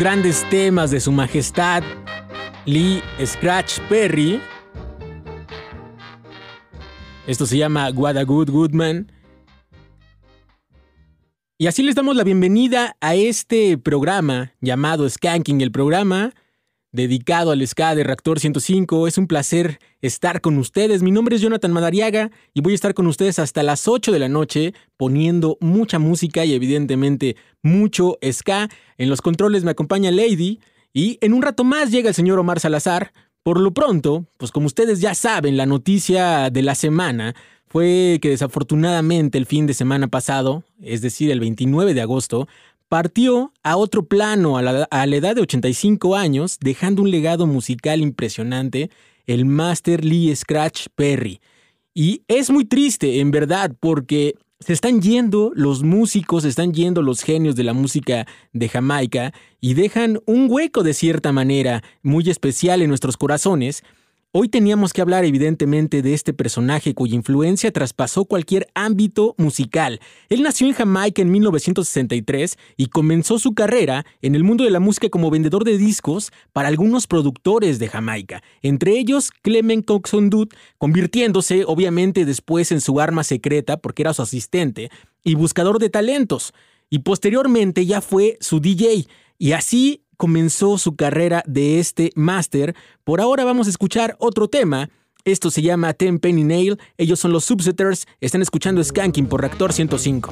Grandes temas de su majestad, Lee Scratch Perry. Esto se llama What Good Goodman. Y así les damos la bienvenida a este programa llamado Skanking, el programa dedicado al ska de Reactor 105. Es un placer estar con ustedes. Mi nombre es Jonathan Madariaga y voy a estar con ustedes hasta las 8 de la noche poniendo mucha música y evidentemente mucho ska. En los controles me acompaña Lady y en un rato más llega el señor Omar Salazar. Por lo pronto, pues como ustedes ya saben, la noticia de la semana fue que desafortunadamente el fin de semana pasado, es decir, el 29 de agosto, partió a otro plano a la, a la edad de 85 años, dejando un legado musical impresionante, el Master Lee Scratch Perry. Y es muy triste, en verdad, porque se están yendo los músicos, se están yendo los genios de la música de Jamaica y dejan un hueco de cierta manera muy especial en nuestros corazones. Hoy teníamos que hablar evidentemente de este personaje cuya influencia traspasó cualquier ámbito musical. Él nació en Jamaica en 1963 y comenzó su carrera en el mundo de la música como vendedor de discos para algunos productores de Jamaica, entre ellos Clement Coxon Dude, convirtiéndose obviamente después en su arma secreta porque era su asistente y buscador de talentos. Y posteriormente ya fue su DJ. Y así comenzó su carrera de este máster. Por ahora vamos a escuchar otro tema. Esto se llama Ten Penny Nail. Ellos son los Subsetters. Están escuchando Skanking por Reactor 105.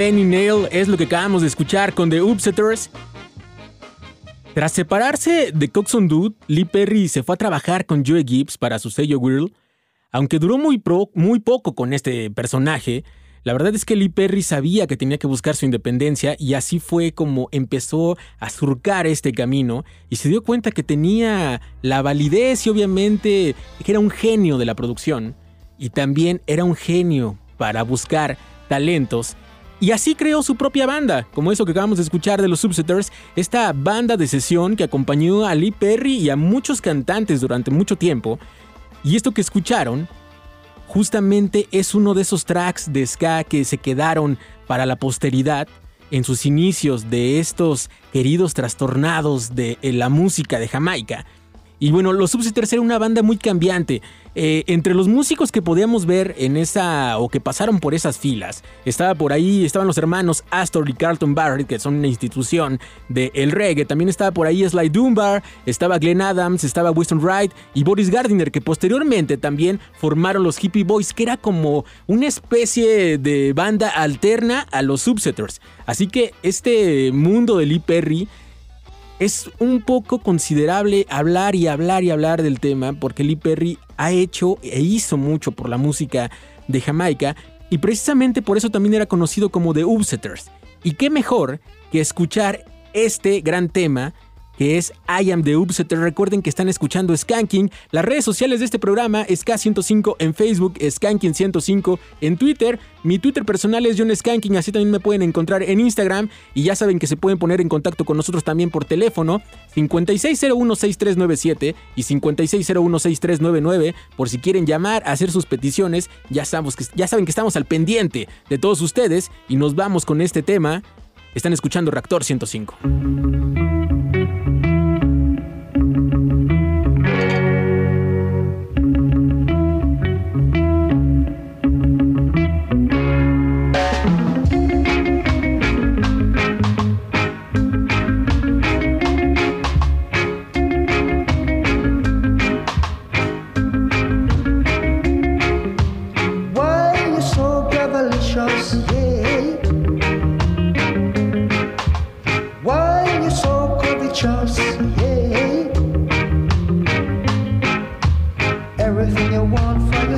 Penny Nail es lo que acabamos de escuchar con The Upsetters. Tras separarse de Coxon Dude, Lee Perry se fue a trabajar con Joe Gibbs para su sello Whirl. Aunque duró muy, muy poco con este personaje, la verdad es que Lee Perry sabía que tenía que buscar su independencia y así fue como empezó a surcar este camino y se dio cuenta que tenía la validez y obviamente que era un genio de la producción y también era un genio para buscar talentos. Y así creó su propia banda, como eso que acabamos de escuchar de los Subsetters, esta banda de sesión que acompañó a Lee Perry y a muchos cantantes durante mucho tiempo. Y esto que escucharon, justamente es uno de esos tracks de ska que se quedaron para la posteridad en sus inicios de estos queridos trastornados de la música de Jamaica. Y bueno, los Subsidiaries era una banda muy cambiante. Eh, entre los músicos que podíamos ver en esa o que pasaron por esas filas, estaba por ahí, estaban los hermanos Astor y Carlton Barrett, que son una institución del el reggae. También estaba por ahí Sly Dunbar, estaba Glenn Adams, estaba Winston Wright y Boris Gardiner, que posteriormente también formaron los Hippie Boys, que era como una especie de banda alterna a los Subsetters. Así que este mundo de Lee Perry es un poco considerable hablar y hablar y hablar del tema porque Lee Perry ha hecho e hizo mucho por la música de Jamaica y precisamente por eso también era conocido como The Upsetters. Y qué mejor que escuchar este gran tema que es I Am The Upsetter. Recuerden que están escuchando Skanking. Las redes sociales de este programa, SK105 en Facebook, Skanking105 en Twitter. Mi Twitter personal es John Skanking, así también me pueden encontrar en Instagram. Y ya saben que se pueden poner en contacto con nosotros también por teléfono 56016397 y 56016399 por si quieren llamar, hacer sus peticiones. Ya, que, ya saben que estamos al pendiente de todos ustedes y nos vamos con este tema. Están escuchando Reactor 105.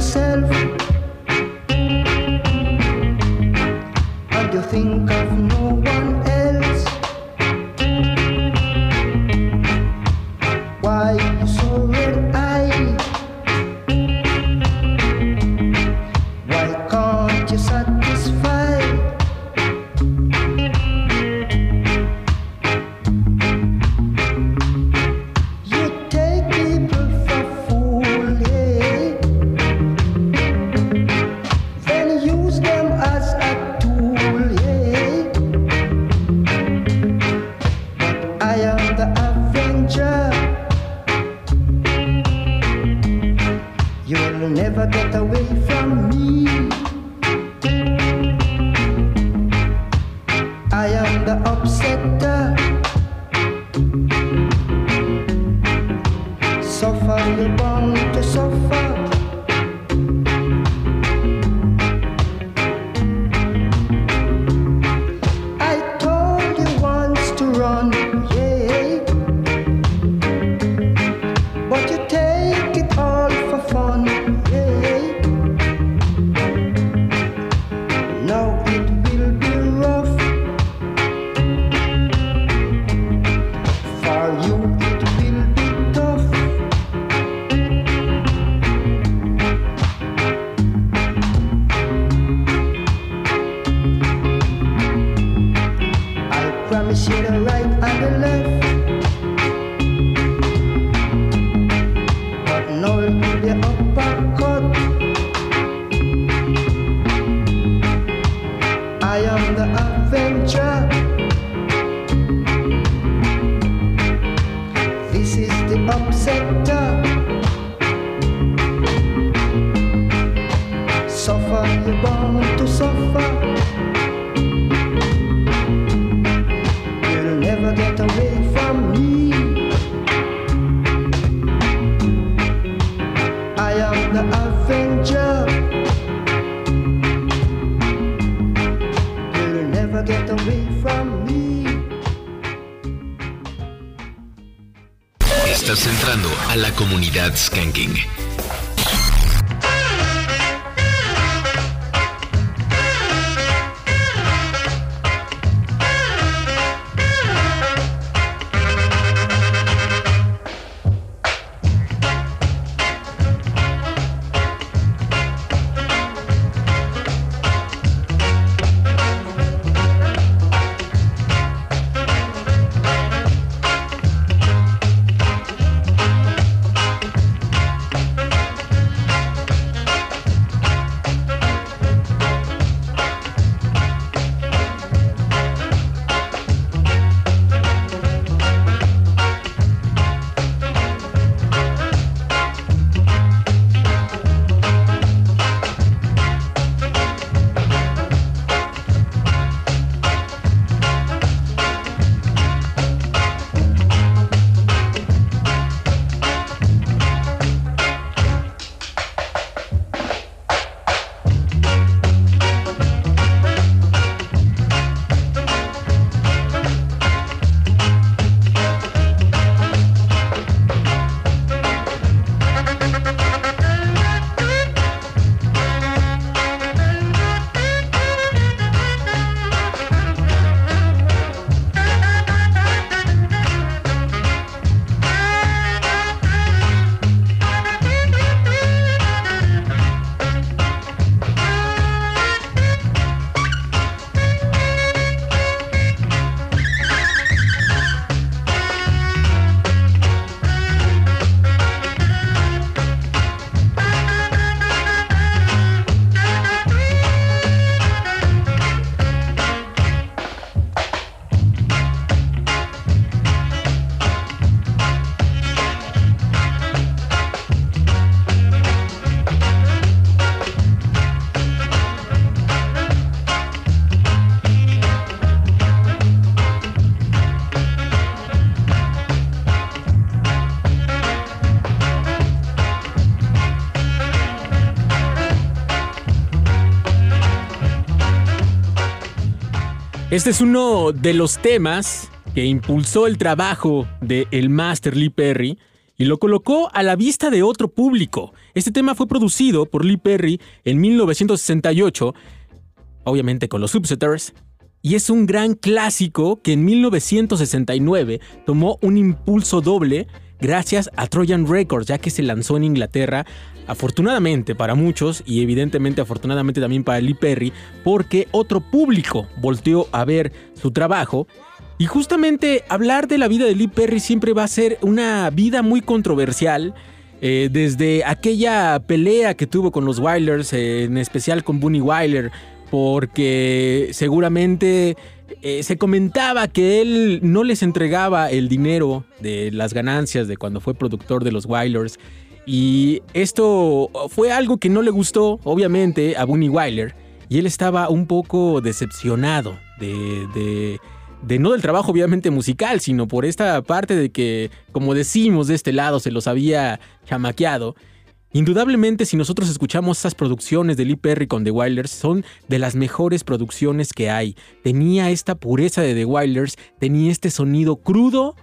yourself and you think la comunidad Skanking. Este es uno de los temas que impulsó el trabajo de el Master Lee Perry y lo colocó a la vista de otro público. Este tema fue producido por Lee Perry en 1968, obviamente con los Subsetters, y es un gran clásico que en 1969 tomó un impulso doble gracias a Trojan Records, ya que se lanzó en Inglaterra, afortunadamente para muchos y evidentemente afortunadamente también para Lee Perry, porque otro público volteó a ver su trabajo. Y justamente hablar de la vida de Lee Perry siempre va a ser una vida muy controversial. eh, desde aquella pelea que tuvo con los Wilders, eh, en especial con Bunny Wyler, porque seguramente eh, se comentaba que él no les entregaba el dinero de las ganancias de cuando fue productor de los Wilders. Y esto fue algo que no le gustó, obviamente, a Bunny Wyler. Y él estaba un poco decepcionado de, de, de no del trabajo obviamente musical, sino por esta parte de que, como decimos de este lado, se los había chamaqueado. Indudablemente, si nosotros escuchamos esas producciones de Lee Perry con The Wilders, son de las mejores producciones que hay. Tenía esta pureza de The Wilders, tenía este sonido crudo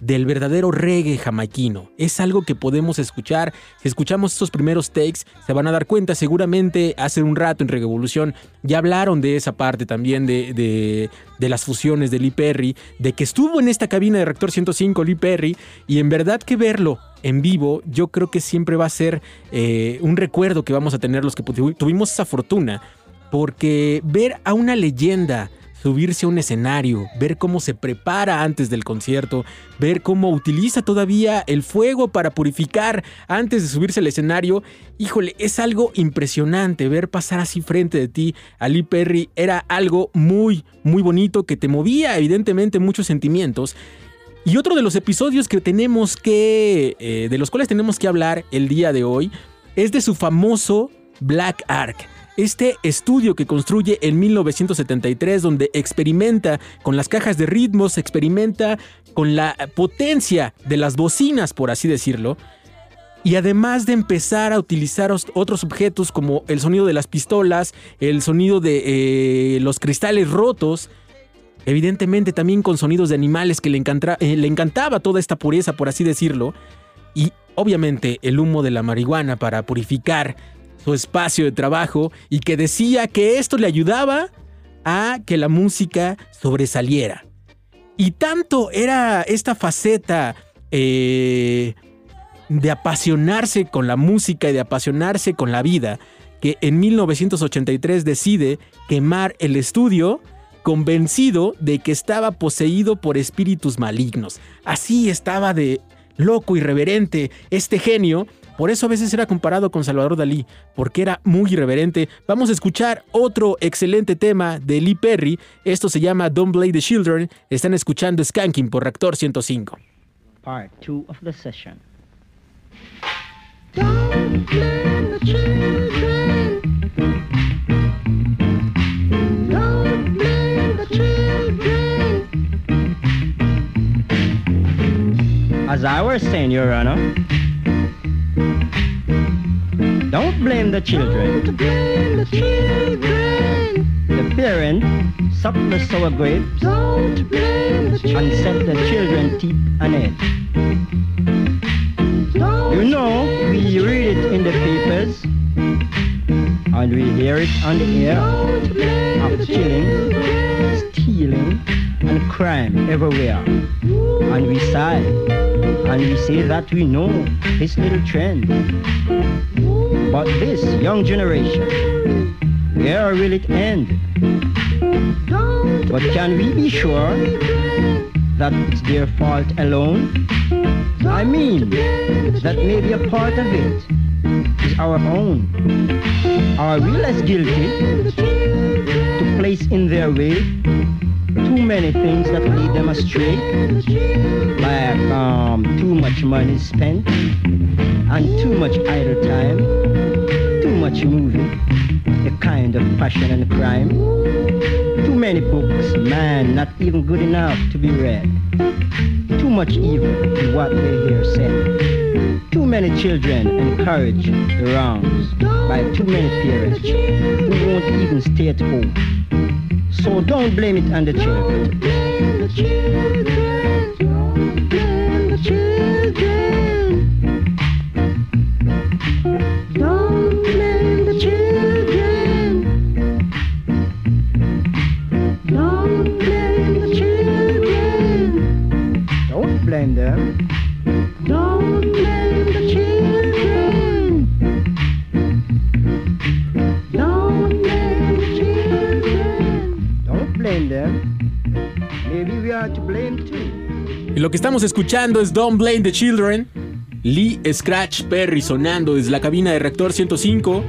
del verdadero reggae jamaiquino. Es algo que podemos escuchar. Si escuchamos estos primeros takes, se van a dar cuenta. Seguramente hace un rato en Revolución ya hablaron de esa parte también de, de, de las fusiones de Lee Perry, de que estuvo en esta cabina de Reactor 105 Lee Perry, y en verdad que verlo en vivo, yo creo que siempre va a ser eh, un recuerdo que vamos a tener los que tuvimos esa fortuna, porque ver a una leyenda subirse a un escenario, ver cómo se prepara antes del concierto, ver cómo utiliza todavía el fuego para purificar antes de subirse al escenario. Híjole, es algo impresionante ver pasar así frente de ti a Lee Perry. Era algo muy, muy bonito que te movía evidentemente muchos sentimientos. Y otro de los episodios que tenemos que, eh, de los cuales tenemos que hablar el día de hoy, es de su famoso Black Ark. Este estudio que construye en 1973 donde experimenta con las cajas de ritmos, experimenta con la potencia de las bocinas, por así decirlo, y además de empezar a utilizar os- otros objetos como el sonido de las pistolas, el sonido de eh, los cristales rotos, evidentemente también con sonidos de animales que eh, le encantaba toda esta pureza, por así decirlo, y obviamente el humo de la marihuana para purificar su espacio de trabajo y que decía que esto le ayudaba a que la música sobresaliera. Y tanto era esta faceta eh, de apasionarse con la música y de apasionarse con la vida, que en 1983 decide quemar el estudio convencido de que estaba poseído por espíritus malignos. Así estaba de loco, irreverente, este genio. Por eso a veces era comparado con Salvador Dalí, porque era muy irreverente. Vamos a escuchar otro excelente tema de Lee Perry. Esto se llama Don't Blame the Children. Están escuchando Skanking por Reactor 105. Part two of the session. Don't blame the children. Don't blame the children. As I was saying, Your Honor, don't blame the children. Don't blame the children. The parent sucked the sour grapes Don't blame the children. and set the children teeth on edge. You know, we read it in the papers and we hear it on the air Don't blame of the killing, children. stealing, and crime everywhere. And we sigh and we say that we know this little trend. But this young generation, where will it end? But can we be sure that it's their fault alone? I mean, that maybe a part of it is our own. Are we less guilty to place in their way too many things that lead them astray? Like um, too much money spent and too much idle time, too much movie, a kind of passion and crime. Too many books, man, not even good enough to be read. Too much evil in what they hear said. Too many children encourage the wrongs by too many parents who won't even stay at home. So don't blame it on the children. blame the children. Don't blame the children. Y lo que estamos escuchando es Don't Blame the Children. Lee Scratch Perry sonando desde la cabina de Reactor 105.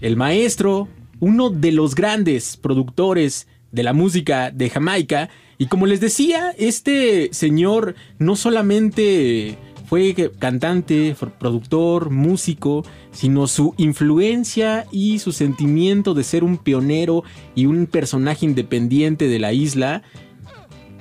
El maestro, uno de los grandes productores de la música de Jamaica. Y como les decía, este señor no solamente fue cantante, productor, músico, sino su influencia y su sentimiento de ser un pionero y un personaje independiente de la isla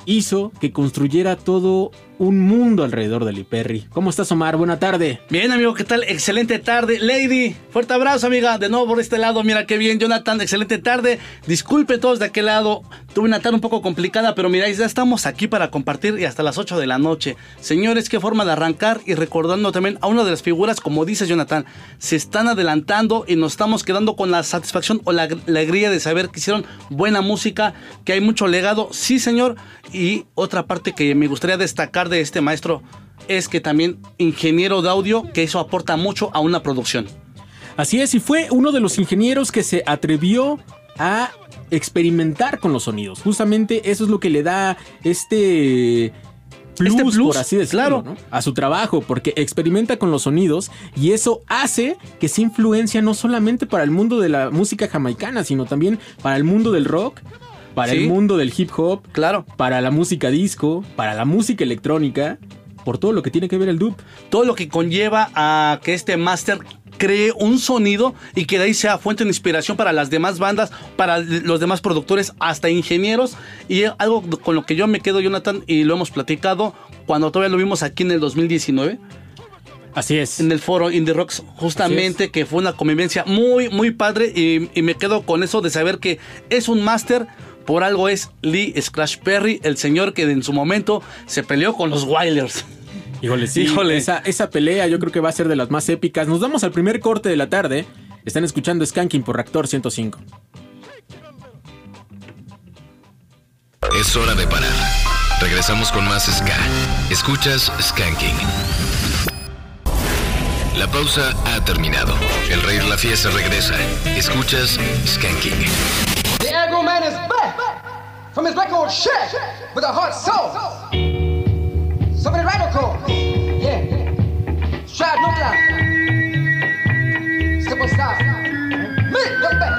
hizo que construyera todo un mundo alrededor de Lee Perry. ¿Cómo estás, Omar? Buena tarde. Bien, amigo, ¿qué tal? Excelente tarde. Lady, fuerte abrazo, amiga. De nuevo por este lado, mira qué bien. Jonathan, excelente tarde. Disculpe todos de aquel lado. Tuve una tarde un poco complicada, pero mira, ya estamos aquí para compartir y hasta las 8 de la noche. Señores, qué forma de arrancar y recordando también a una de las figuras, como dice Jonathan, se están adelantando y nos estamos quedando con la satisfacción o la alegría de saber que hicieron buena música, que hay mucho legado. Sí, señor. Y otra parte que me gustaría destacar de este maestro es que también ingeniero de audio, que eso aporta mucho a una producción. Así es, y fue uno de los ingenieros que se atrevió a experimentar con los sonidos. Justamente eso es lo que le da este plus, Este plus, por así decirlo, claro. ¿no? a su trabajo, porque experimenta con los sonidos y eso hace que se influencia no solamente para el mundo de la música jamaicana, sino también para el mundo del rock, para Sí. el mundo del hip hop, Claro. para la música disco, para la música electrónica, por todo lo que tiene que ver el dub. todo lo que conlleva a que este máster cree un sonido y que de ahí sea fuente de inspiración para las demás bandas, para los demás productores, hasta ingenieros. Y algo con lo que yo me quedo, Jonathan, y lo hemos platicado cuando todavía lo vimos aquí en el 2019, Así es. en el foro Indie Rocks, justamente que fue una convivencia muy, muy padre. Y, y me quedo con eso de saber que es un máster. Por algo es Lee Scratch Perry, el señor que en su momento se peleó con los Wilders. Híjole, sí. Híjole. Esa, esa pelea yo creo que va a ser de las más épicas. Nos damos al primer corte de la tarde. Están escuchando Skanking por Reactor 105. Es hora de parar. Regresamos con más Ska. Escuchas Skanking. La pausa ha terminado. El rey de la fiesta regresa. Escuchas Skanking. From his black record shack with a heart soul. So many radical. Yeah. Strive no doubt. Simple style. Me, your back.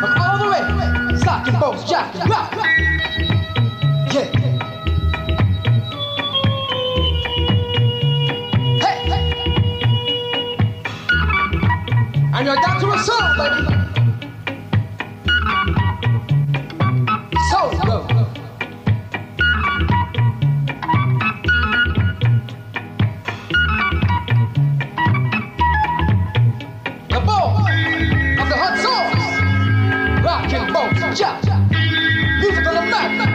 From all the way. Sock and bolts, jack and rock. Yeah. Hey, hey. And you're down to a soul, baby. Hot sauce. Rockin' boats, ja. Music on.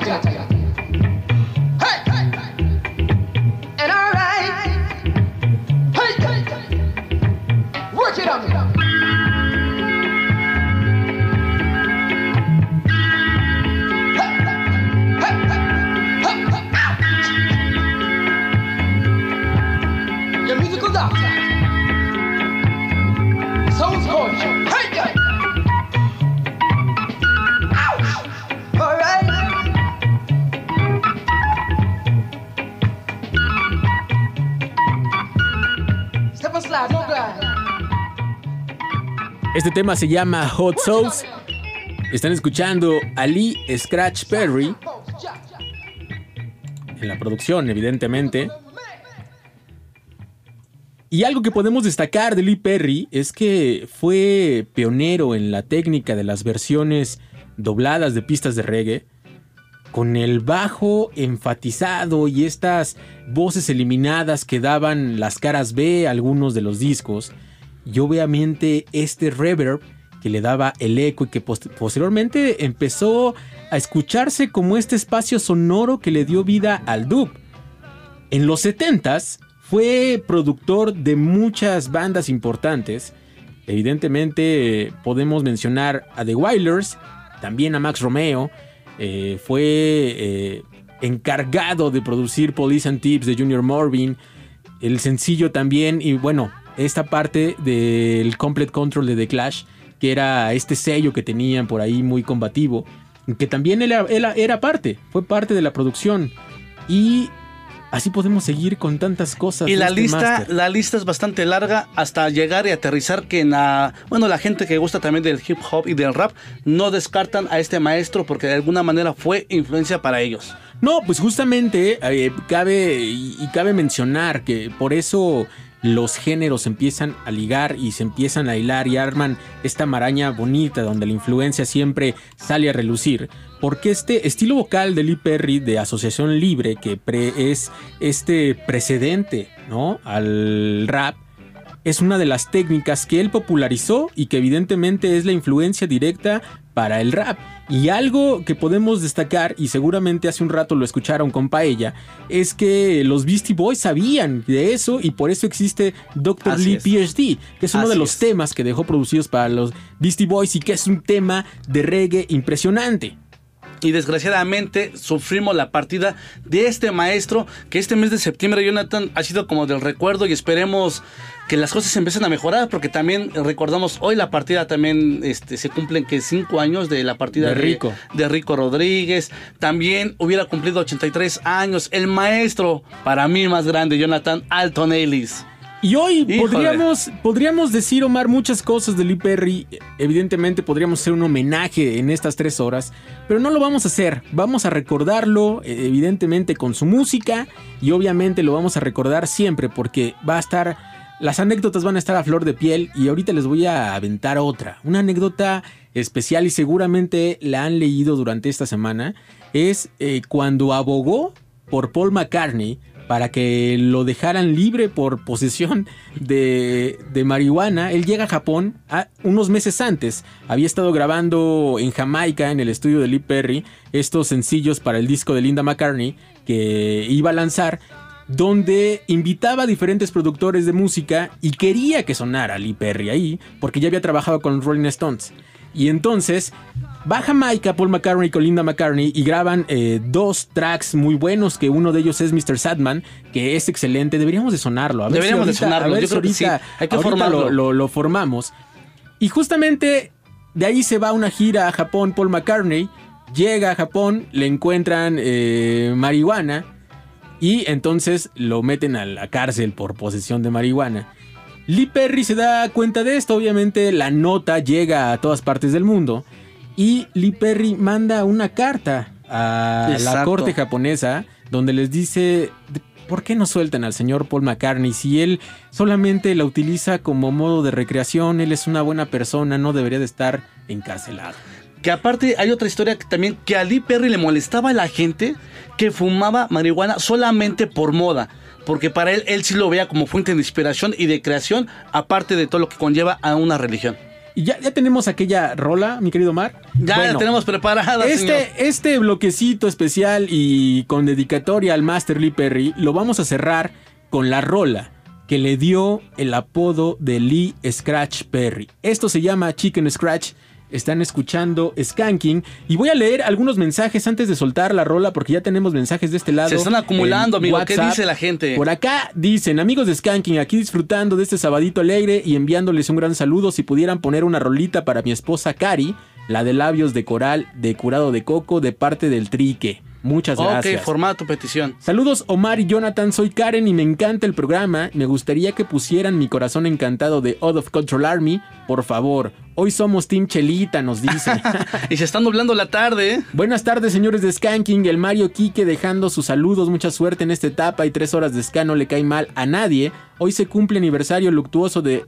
違う、違う。Este tema se llama Hot Sauce. Están escuchando a Lee Scratch Perry en la producción, evidentemente. Y algo que podemos destacar de Lee Perry es que fue pionero en la técnica de las versiones dobladas de pistas de reggae, con el bajo enfatizado y estas voces eliminadas que daban las caras B a algunos de los discos, y obviamente este reverb que le daba el eco y que post- posteriormente empezó a escucharse como este espacio sonoro que le dio vida al dub. En los 70s fue productor de muchas bandas importantes. Evidentemente podemos mencionar a The Wailers, también a Max Romeo. eh, fue eh, encargado de producir Police and Tips de Junior Morbin. El sencillo también, y bueno, esta parte del Complete Control de The Clash, que era este sello que tenían por ahí muy combativo, que también él era, él era parte, fue parte de la producción. Y así podemos seguir con tantas cosas. Y la este lista, la lista es bastante larga hasta llegar y aterrizar que en la, bueno, la gente que gusta también del hip hop y del rap no descartan a este maestro porque de alguna manera fue influencia para ellos. No, pues justamente eh, cabe y cabe mencionar que por eso los géneros empiezan a ligar y se empiezan a hilar y arman esta maraña bonita donde la influencia siempre sale a relucir. Porque este estilo vocal de Lee Perry de Asociación Libre, que pre- es este precedente ¿no? al rap, es una de las técnicas que él popularizó y que evidentemente es la influencia directa para el rap. Y algo que podemos destacar, y seguramente hace un rato lo escucharon con Paella, es que los Beastie Boys sabían de eso y por eso existe Dr. Así Lee es. PhD, que es uno Así de los es. temas que dejó producidos para los Beastie Boys y que es un tema de reggae impresionante. Y desgraciadamente sufrimos la partida de este maestro que este mes de septiembre, Jonathan, ha sido como del recuerdo y esperemos que las cosas empiecen a mejorar porque también recordamos hoy la partida también este, se cumplen que cinco años de la partida De Rico. de Rico Rodríguez. También hubiera cumplido 83 años el maestro para mí más grande, Jonathan Alton Ellis. Y hoy Híjole. podríamos, podríamos decir, Omar, muchas cosas de Lee Perry. Evidentemente podríamos hacer un homenaje en estas tres horas, pero no lo vamos a hacer. Vamos a recordarlo, eh, evidentemente, con su música y obviamente lo vamos a recordar siempre porque va a estar... Las anécdotas van a estar a flor de piel y ahorita les voy a aventar otra. Una anécdota especial y seguramente la han leído durante esta semana. Es eh, cuando abogó por Paul McCartney para que lo dejaran libre por posesión de, marihuana. Él llega a Japón a- unos meses antes. Había estado grabando en Jamaica, en el estudio de Lee Perry, estos sencillos para el disco de Linda McCartney que iba a lanzar, donde invitaba a diferentes productores de música y quería que sonara Lee Perry ahí, porque ya había trabajado con Rolling Stones. Y entonces va a Jamaica Paul McCartney con Linda McCartney y graban eh, dos tracks muy buenos, que uno de ellos es Mr. Sadman, que es excelente. Deberíamos de sonarlo. A ver Deberíamos de si ahorita- sonarlo, A ver yo si creo que ahorita, sí. Hay que formarlo. Lo, lo- lo formamos. Y justamente de ahí se va una gira a Japón Paul McCartney. Llega a Japón, le encuentran eh, marihuana y entonces lo meten a la cárcel por posesión de marihuana. Lee Perry se da cuenta de esto, obviamente la nota llega a todas partes del mundo y Lee Perry manda una carta a la corte japonesa donde les dice ¿por qué no sueltan al señor Paul McCartney si él solamente la utiliza como modo de recreación, él es una buena persona, no debería de estar encarcelado? Que aparte hay otra historia que también que a Lee Perry le molestaba a la gente que fumaba marihuana solamente por moda. Porque para él, él sí lo veía como fuente de inspiración y de creación, aparte de todo lo que conlleva a una religión. Y ya, ya tenemos aquella rola, mi querido Mar. Ya Bueno, la tenemos preparada, señor. Este, este bloquecito especial y con dedicatoria al Master Lee Perry lo vamos a cerrar con la rola que le dio el apodo de Lee Scratch Perry. Esto se llama Chicken Scratch. Están escuchando Skanking y voy a leer algunos mensajes antes de soltar la rola porque ya tenemos mensajes de este lado. Se están acumulando, amigo. ¿Qué dice la gente? Por acá dicen, amigos de Skanking, aquí disfrutando de este sabadito alegre y enviándoles un gran saludo. Si pudieran poner una rolita para mi esposa Cari, la de labios de coral de curado de coco de parte del trique. Muchas gracias. Ok, formada tu petición. Saludos Omar y Jonathan, soy Karen y me encanta el programa. Me gustaría que pusieran mi corazón encantado de Out of Control Army, por favor. Hoy somos Team Chelita, nos dice. Y se está nublando la tarde, ¿eh? Buenas tardes, señores de Skanking. El Mario Quique dejando sus saludos. Mucha suerte en esta etapa y tres horas de ska no le cae mal a nadie. Hoy se cumple aniversario luctuoso de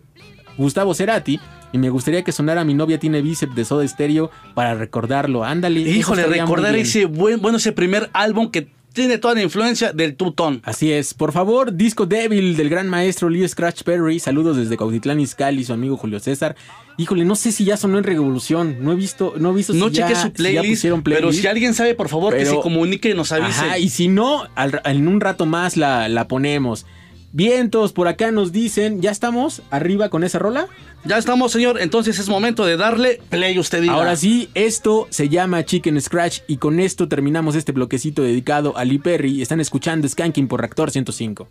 Gustavo Cerati. Y me gustaría que sonara Mi novia tiene bíceps de Soda Stereo para recordarlo. Ándale. Híjole, recordar ese buen, bueno, ese primer álbum que tiene toda la influencia del tutón. Así es. Por favor, disco débil del gran maestro Lee Scratch Perry. Saludos desde Cautitlán Izcalli, su amigo Julio César. Híjole, no sé si ya sonó en Revolución. No he visto, no he visto No si ya- su si ya playlist, pero si alguien sabe, por favor, que se comunique y nos avise. Ajá, y si no, al- en un rato más la, la ponemos. Vientos, por acá nos dicen, ¿ya estamos arriba con esa rola? Ya estamos, señor. Entonces es momento de darle play, usted diga. Ahora sí, esto se llama Chicken Scratch y con esto terminamos este bloquecito dedicado a Lee Perry. Están escuchando Skanking por Reactor 105.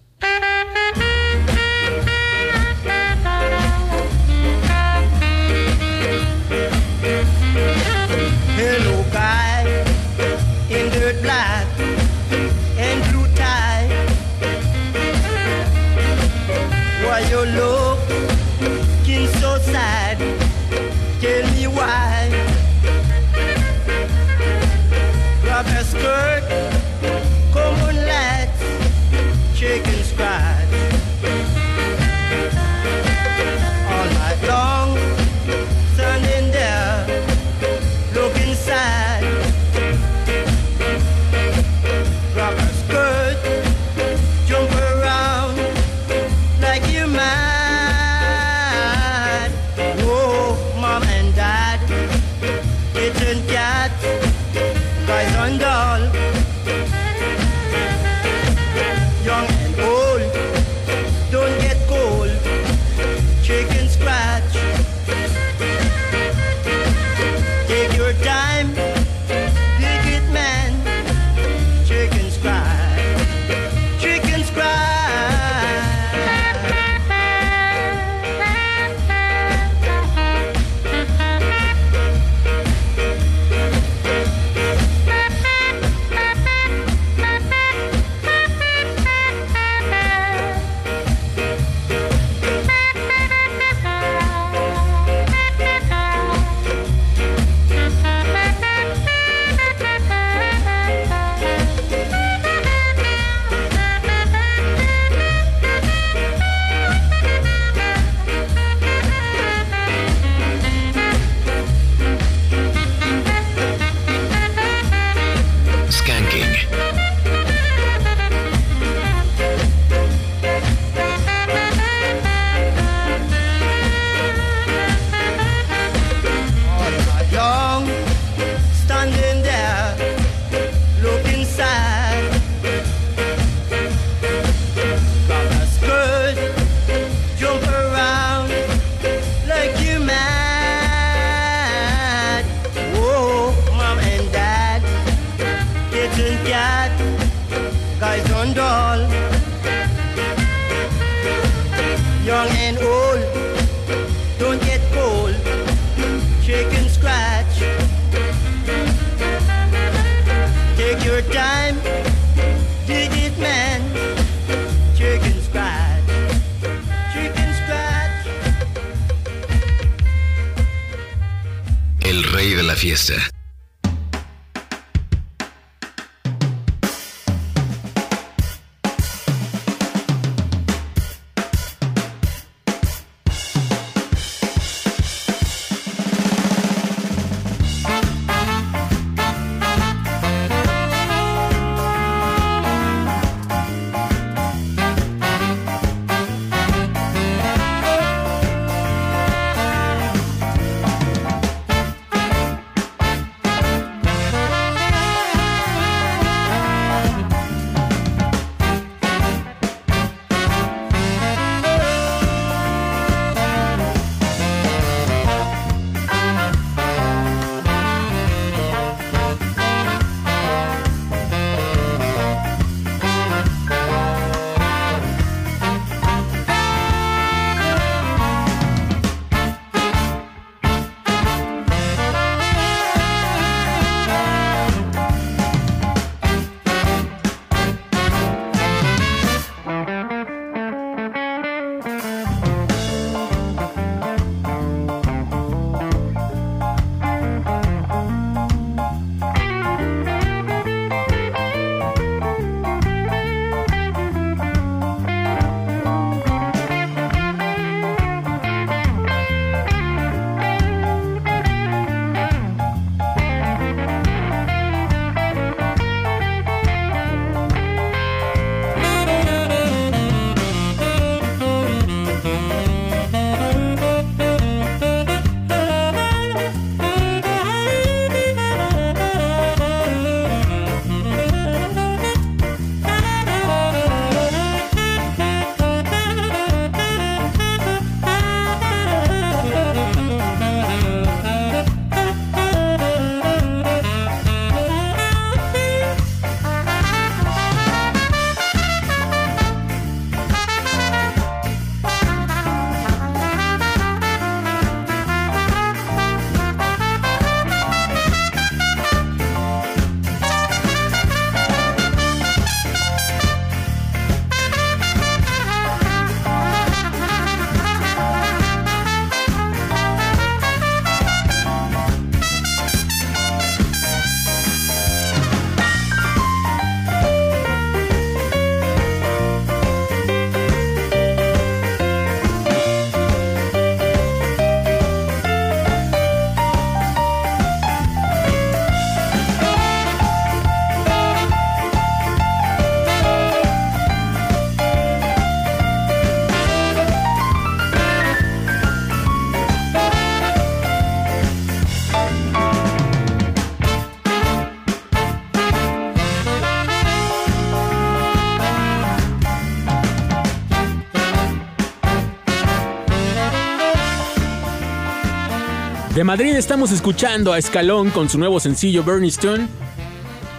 Madrid estamos escuchando a Escalón con su nuevo sencillo Bernie Stone.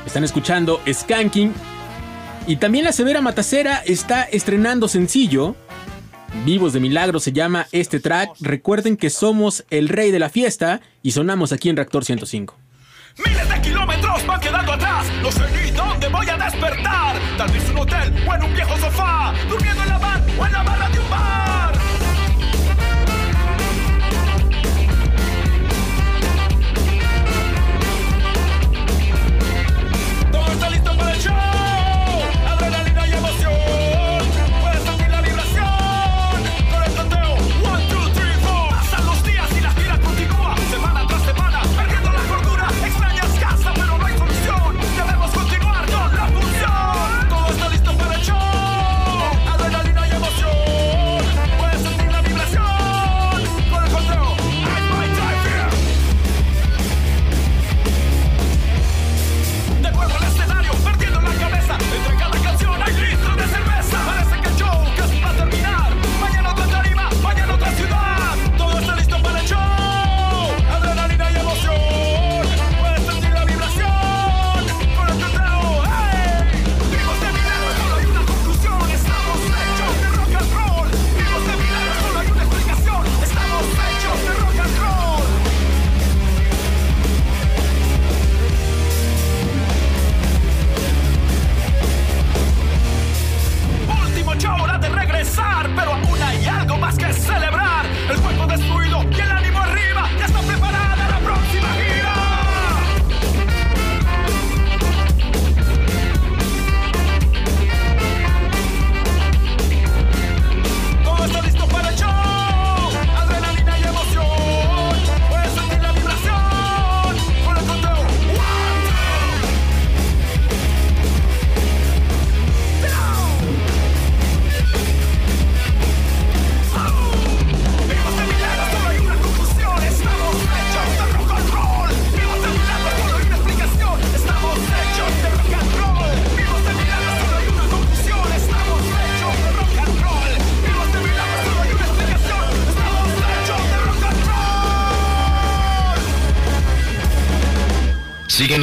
Están escuchando Skanking. Y también la Severa Matacera está estrenando sencillo. Vivos de Milagro se llama este track. Recuerden que somos el rey de la fiesta y sonamos aquí en Reactor 105. Miles de kilómetros van quedando atrás. No sé ni dónde voy a despertar. Tal vez un hotel o en un viejo sofá. Durmiendo en la o en la barra de un bar. Detroit!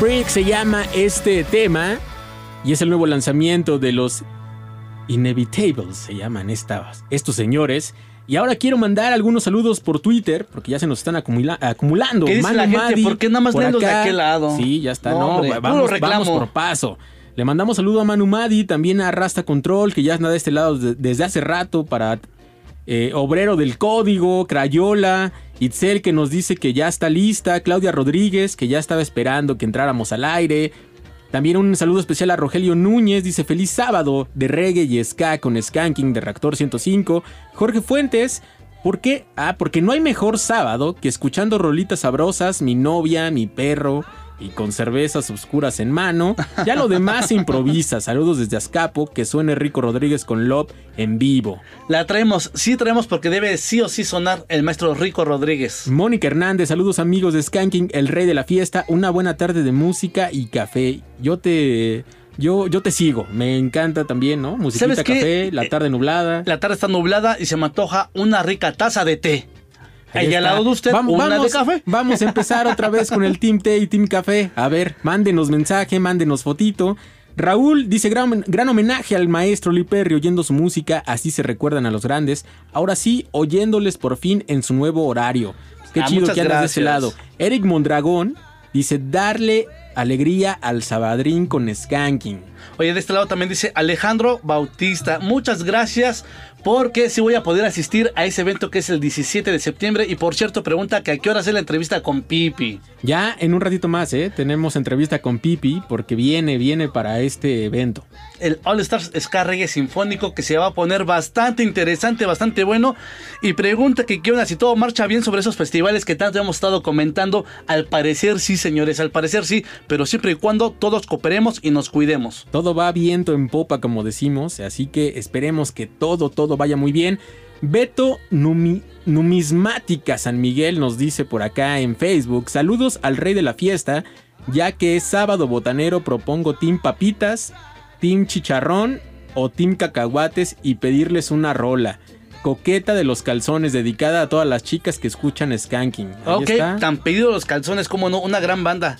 Break se llama este tema y es el nuevo lanzamiento de los Inevitables, se llaman estas, estos señores. Y ahora quiero mandar algunos saludos por Twitter, porque ya se nos están acumula- acumulando. ¿Qué dice Manu la gente? Madi, ¿Por qué nada más los de aquel lado? Sí, ya está. No, vamos, por paso. Le mandamos saludo a Manu Madi, también a Rasta Control, que ya anda de este lado de- desde hace rato para eh, Obrero del Código, Crayola, Itzel que nos dice que ya está lista, Claudia Rodríguez que ya estaba esperando que entráramos al aire. También un saludo especial a Rogelio Núñez, dice feliz sábado de reggae y ska con Skanking de Reactor 105. Jorge Fuentes, ¿por qué? Ah, porque no hay mejor sábado que escuchando rolitas sabrosas, mi novia, mi perro y con cervezas oscuras en mano. Ya lo demás se improvisa. Saludos desde Azcapo, que suene Rico Rodríguez con Love en vivo. La traemos, sí traemos porque debe sí o sí sonar el maestro Rico Rodríguez. Mónica Hernández, saludos amigos de Skanking, el rey de la fiesta. Una buena tarde de música y café. Yo te. Yo, yo te sigo. Me encanta también, ¿no? Musiquita, ¿Sabes qué? café, la Eh, tarde nublada. La tarde está nublada y se me antoja una rica taza de té. Ahí Y al está. lado de usted, Vam- una vamos, de café. Vamos a empezar otra vez con el Team Té y Team Café. A ver, mándenos mensaje, mándenos fotito. Raúl dice gran, gran homenaje al maestro Lee Perry oyendo su música, así se recuerdan a los grandes. Ahora sí, oyéndoles por fin en su nuevo horario. Qué Ah, chido que andas de ese lado. Eric Mondragón dice darle alegría al Sabadrín con Skanking. Oye, de este lado también dice Alejandro Bautista. Muchas gracias porque sí voy a poder asistir a ese evento que es el 17 de septiembre. Y por cierto, pregunta que a qué hora hacer la entrevista con Pipi. Ya en un ratito más, ¿eh? Tenemos entrevista con Pipi porque viene, viene para este evento. El All Stars Ska Reggae Sinfónico que se va a poner bastante interesante, bastante bueno. Y pregunta que qué onda si todo marcha bien sobre esos festivales que tanto hemos estado comentando. Al parecer sí, señores, al parecer sí. Pero siempre y cuando todos cooperemos y nos cuidemos. Todo va viento en popa, como decimos, así que esperemos que todo, todo vaya muy bien. Beto Numi- Numismática San Miguel nos dice por acá en Facebook, saludos al rey de la fiesta, ya que es sábado botanero, propongo Team Papitas, Team Chicharrón o Team Cacahuates y pedirles una rola. Coqueta de los calzones, dedicada a todas las chicas que escuchan Skanking. Ahí ok, está. tan pedido los calzones como no, una gran banda.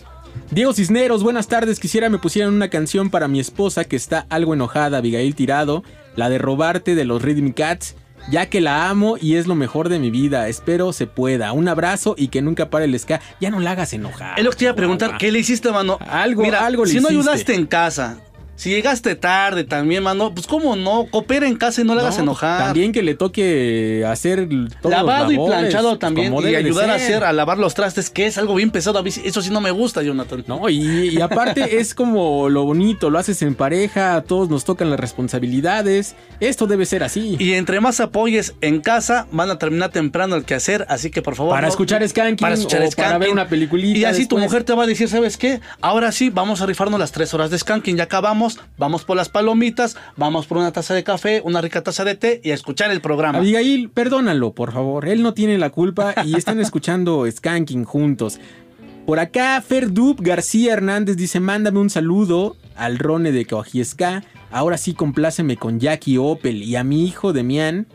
Diego Cisneros, buenas tardes. Quisiera me pusieran una canción para mi esposa que está algo enojada, Abigail Tirado, la de robarte de los Rhythm Cats, ya que la amo y es lo mejor de mi vida. Espero se pueda. Un abrazo y que nunca pare el ska. Ya no la hagas enojar. Es lo que te iba a preguntar, ¿qué le hiciste, mano? Algo- Mira, algo le si no ayudaste en casa, si llegaste tarde también, mano, pues cómo no, coopera en casa y no le hagas No, enojar. También que le toque hacer todos Lavado los y labores, planchado pues, también y ayudar a hacer, a lavar los trastes, que es algo bien pesado. A mí eso sí no me gusta, Jonathan. No, y, y aparte es como lo bonito, lo haces en pareja, a todos nos tocan las responsabilidades. Esto debe ser así. Y entre más apoyes en casa, van a terminar temprano el quehacer, así que por favor. Para no- escuchar Skanking para escuchar o para Skanking. ver una peliculita Y así tu mujer te va a decir, ¿sabes qué? Ahora sí, vamos a rifarnos las tres horas de Skanking. Ya acabamos, vamos por las palomitas, vamos por una taza de café, una rica taza de té y a escuchar el programa. Abigail, perdónalo, por favor. Él no tiene la culpa y están escuchando Skanking juntos. Por acá, Ferdub García Hernández dice: Mándame un saludo al Rone de Coajiesca. Ahora sí, compláceme con Jackie Opel y a mi hijo Demian.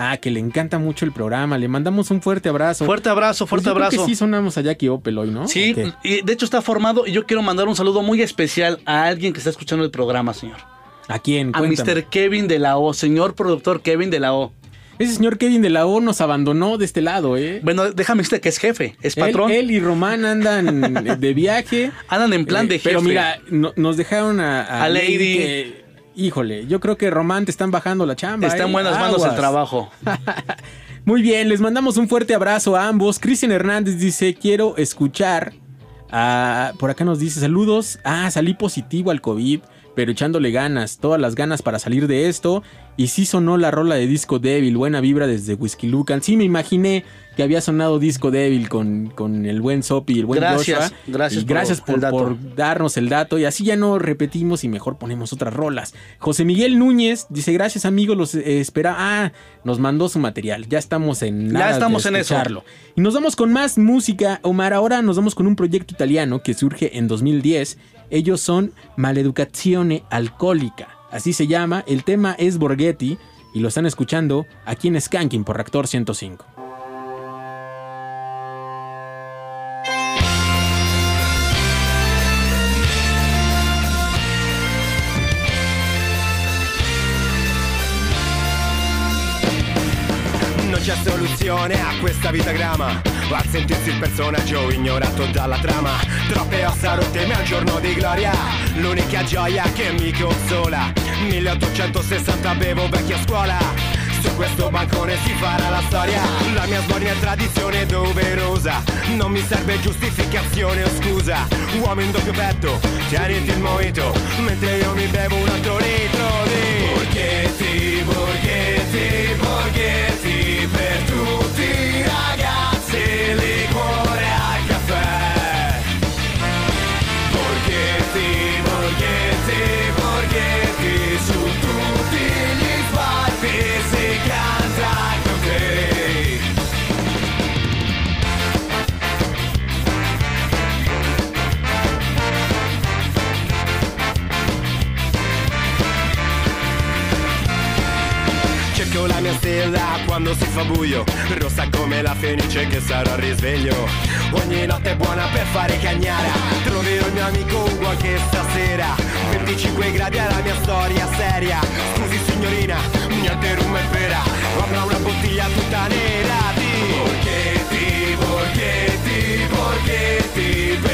Ah, que le encanta mucho el programa. Le mandamos un fuerte abrazo. Fuerte abrazo, Pues fuerte yo creo abrazo. que sí sonamos a Jackie Opel hoy, ¿no? Sí, y de hecho está formado y yo quiero mandar un saludo muy especial a alguien que está escuchando el programa, señor. ¿A quién? A Cuéntame. Mr. Kevin de la O, señor productor Kevin de la O. Ese señor Kevin de la O nos abandonó de este lado, ¿eh? Bueno, déjame decirte que es jefe, es patrón. Él, y Román andan de viaje. Andan en plan Eh, de jefe. Pero mira, no- nos dejaron a, a A Lady. que, híjole, yo creo que Román te están bajando la chamba. está en ¿eh? buenas manos el trabajo. Muy bien, les mandamos un fuerte abrazo a ambos. Cristian Hernández dice, quiero escuchar. a- por acá nos dice, saludos. Ah, salí positivo al COVID, pero echándole ganas, todas las ganas para salir de esto. Y sí sonó la rola de Disco Débil, buena vibra desde Whiskey Lucan. Sí, me imaginé que había sonado Disco Débil con, con el buen Sopi y el buen Gracias, Joshua. gracias Y gracias por, darnos el dato. Y así ya no repetimos y mejor ponemos otras rolas. José Miguel Núñez dice, gracias amigos, los eh, espera. Ah, nos mandó su material. Ya estamos en nada de estamos en eso. Y nos vamos con más música. Omar, ahora nos vamos con un proyecto italiano que surge en 2010. Ellos son Maleducazione Alcohólica. Así se llama. El tema es Borghetti. Y lo están escuchando aquí en Skanking por Reactor 105. C'è soluzione a questa vita grama. A sentirsi il personaggio ignorato dalla trama. Troppe ossa rotte ma è un giorno di gloria. L'unica gioia che mi consola. 1860 bevo vecchia scuola. Su questo bancone si farà la storia. La mia sbornia è tradizione doverosa. Non mi serve giustificazione o scusa. Uomo in doppio petto, tieniti il mojito. Mentre io mi bevo un altro litro di Borghetti, Borghetti La mia stella quando si fa buio. Rossa come la fenice che sarà risveglio. Ogni notte è buona per fare cagnara. Troverò il mio amico Ugo anche stasera. 25 gradi alla mia storia seria. Scusi signorina, niente rum e pera. Avrà una bottiglia tutta nera di Borghetti, Borghetti, Borghetti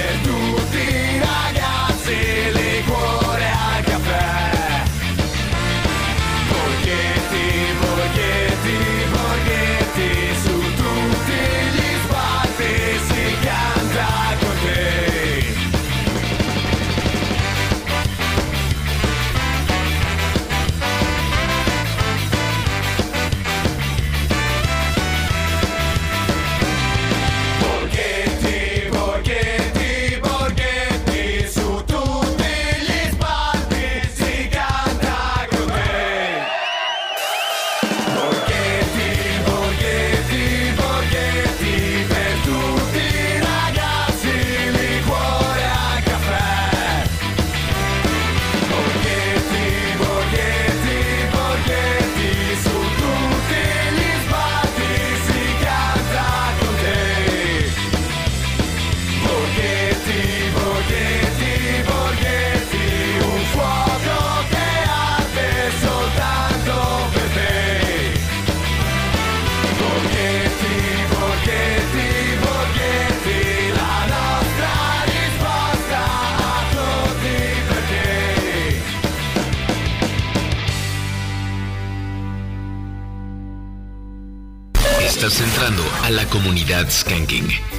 a la comunidad Skanking.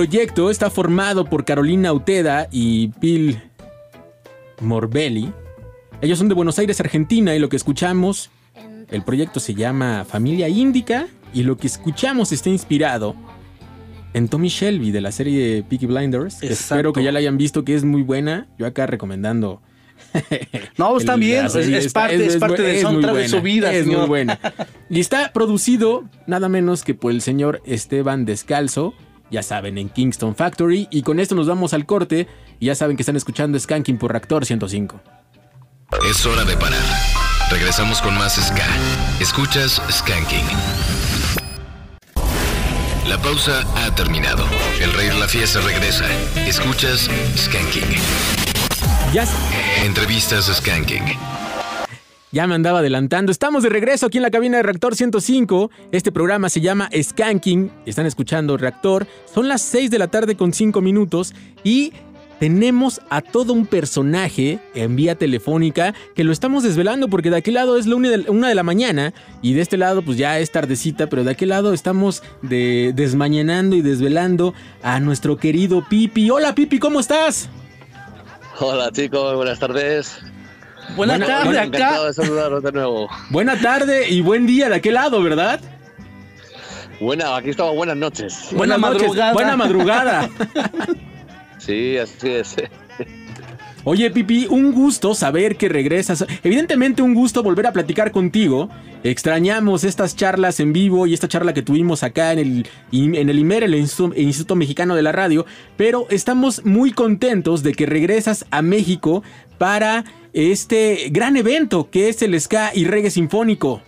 Proyecto está formado por Carolina Uteda y Bill Morbelli. Ellos son de Buenos Aires, Argentina, y lo que escuchamos, el proyecto se llama Familia Índica, y lo que escuchamos está inspirado en Tommy Shelby de la serie Peaky Blinders. que. Espero que ya la hayan visto, que es muy buena. Yo acá recomendando. No, está el- bien, es, parte, es, soundtrack de su vida, Es señor. muy buena. Y está producido nada menos que por el señor Esteban Descalzo, ya saben, en Kingston Factory. Y con esto nos vamos al corte. Y ya saben que están escuchando Skanking por Reactor 105. Es hora de parar. Regresamos con más Ska. Escuchas Skanking. La pausa ha terminado. El rey de la fiesta regresa. Escuchas Skanking. Ya, Entrevistas Skanking. Ya me andaba adelantando. Estamos de regreso aquí en la cabina de Reactor 105. Este programa se llama Skanking. Están escuchando Reactor. Son las 6 de la tarde con 5 minutos. Y tenemos a todo un personaje en vía telefónica que lo estamos desvelando porque de aquel lado es la una de, la mañana y de este lado pues ya es tardecita, pero de aquel lado estamos de, desmañanando y desvelando a nuestro querido Pipi. Hola Pipi, ¿cómo estás? Hola chicos, buenas tardes. Buenas Buena- tardes, buena- acá. De saludaros de nuevo. Buena tarde y buen día de aquel lado, ¿verdad? Buena, aquí estamos, buenas noches. Buena madrugada. Buena madrugada. Sí, así es. Oye, Pipi, un gusto saber que regresas. Evidentemente un gusto volver a platicar contigo. Extrañamos estas charlas en vivo y esta charla que tuvimos acá en el, en el IMER, el Instituto Mexicano de la Radio. Pero estamos muy contentos de que regresas a México para este gran evento que es el Ska y Reggae Sinfónico.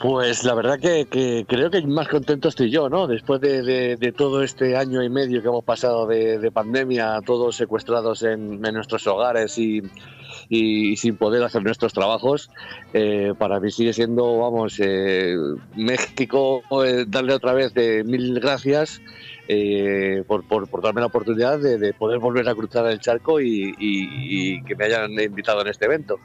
Pues la verdad que, creo que más contento estoy yo, ¿no? Después de, todo este año y medio que hemos pasado de, de pandemia, todos secuestrados en, nuestros hogares y, y sin poder hacer nuestros trabajos, eh, para mí sigue siendo, vamos, eh, México, eh, darle otra vez de mil gracias eh, por, por- darme la oportunidad de, de poder volver a cruzar el charco y, y- y que me hayan invitado en este evento.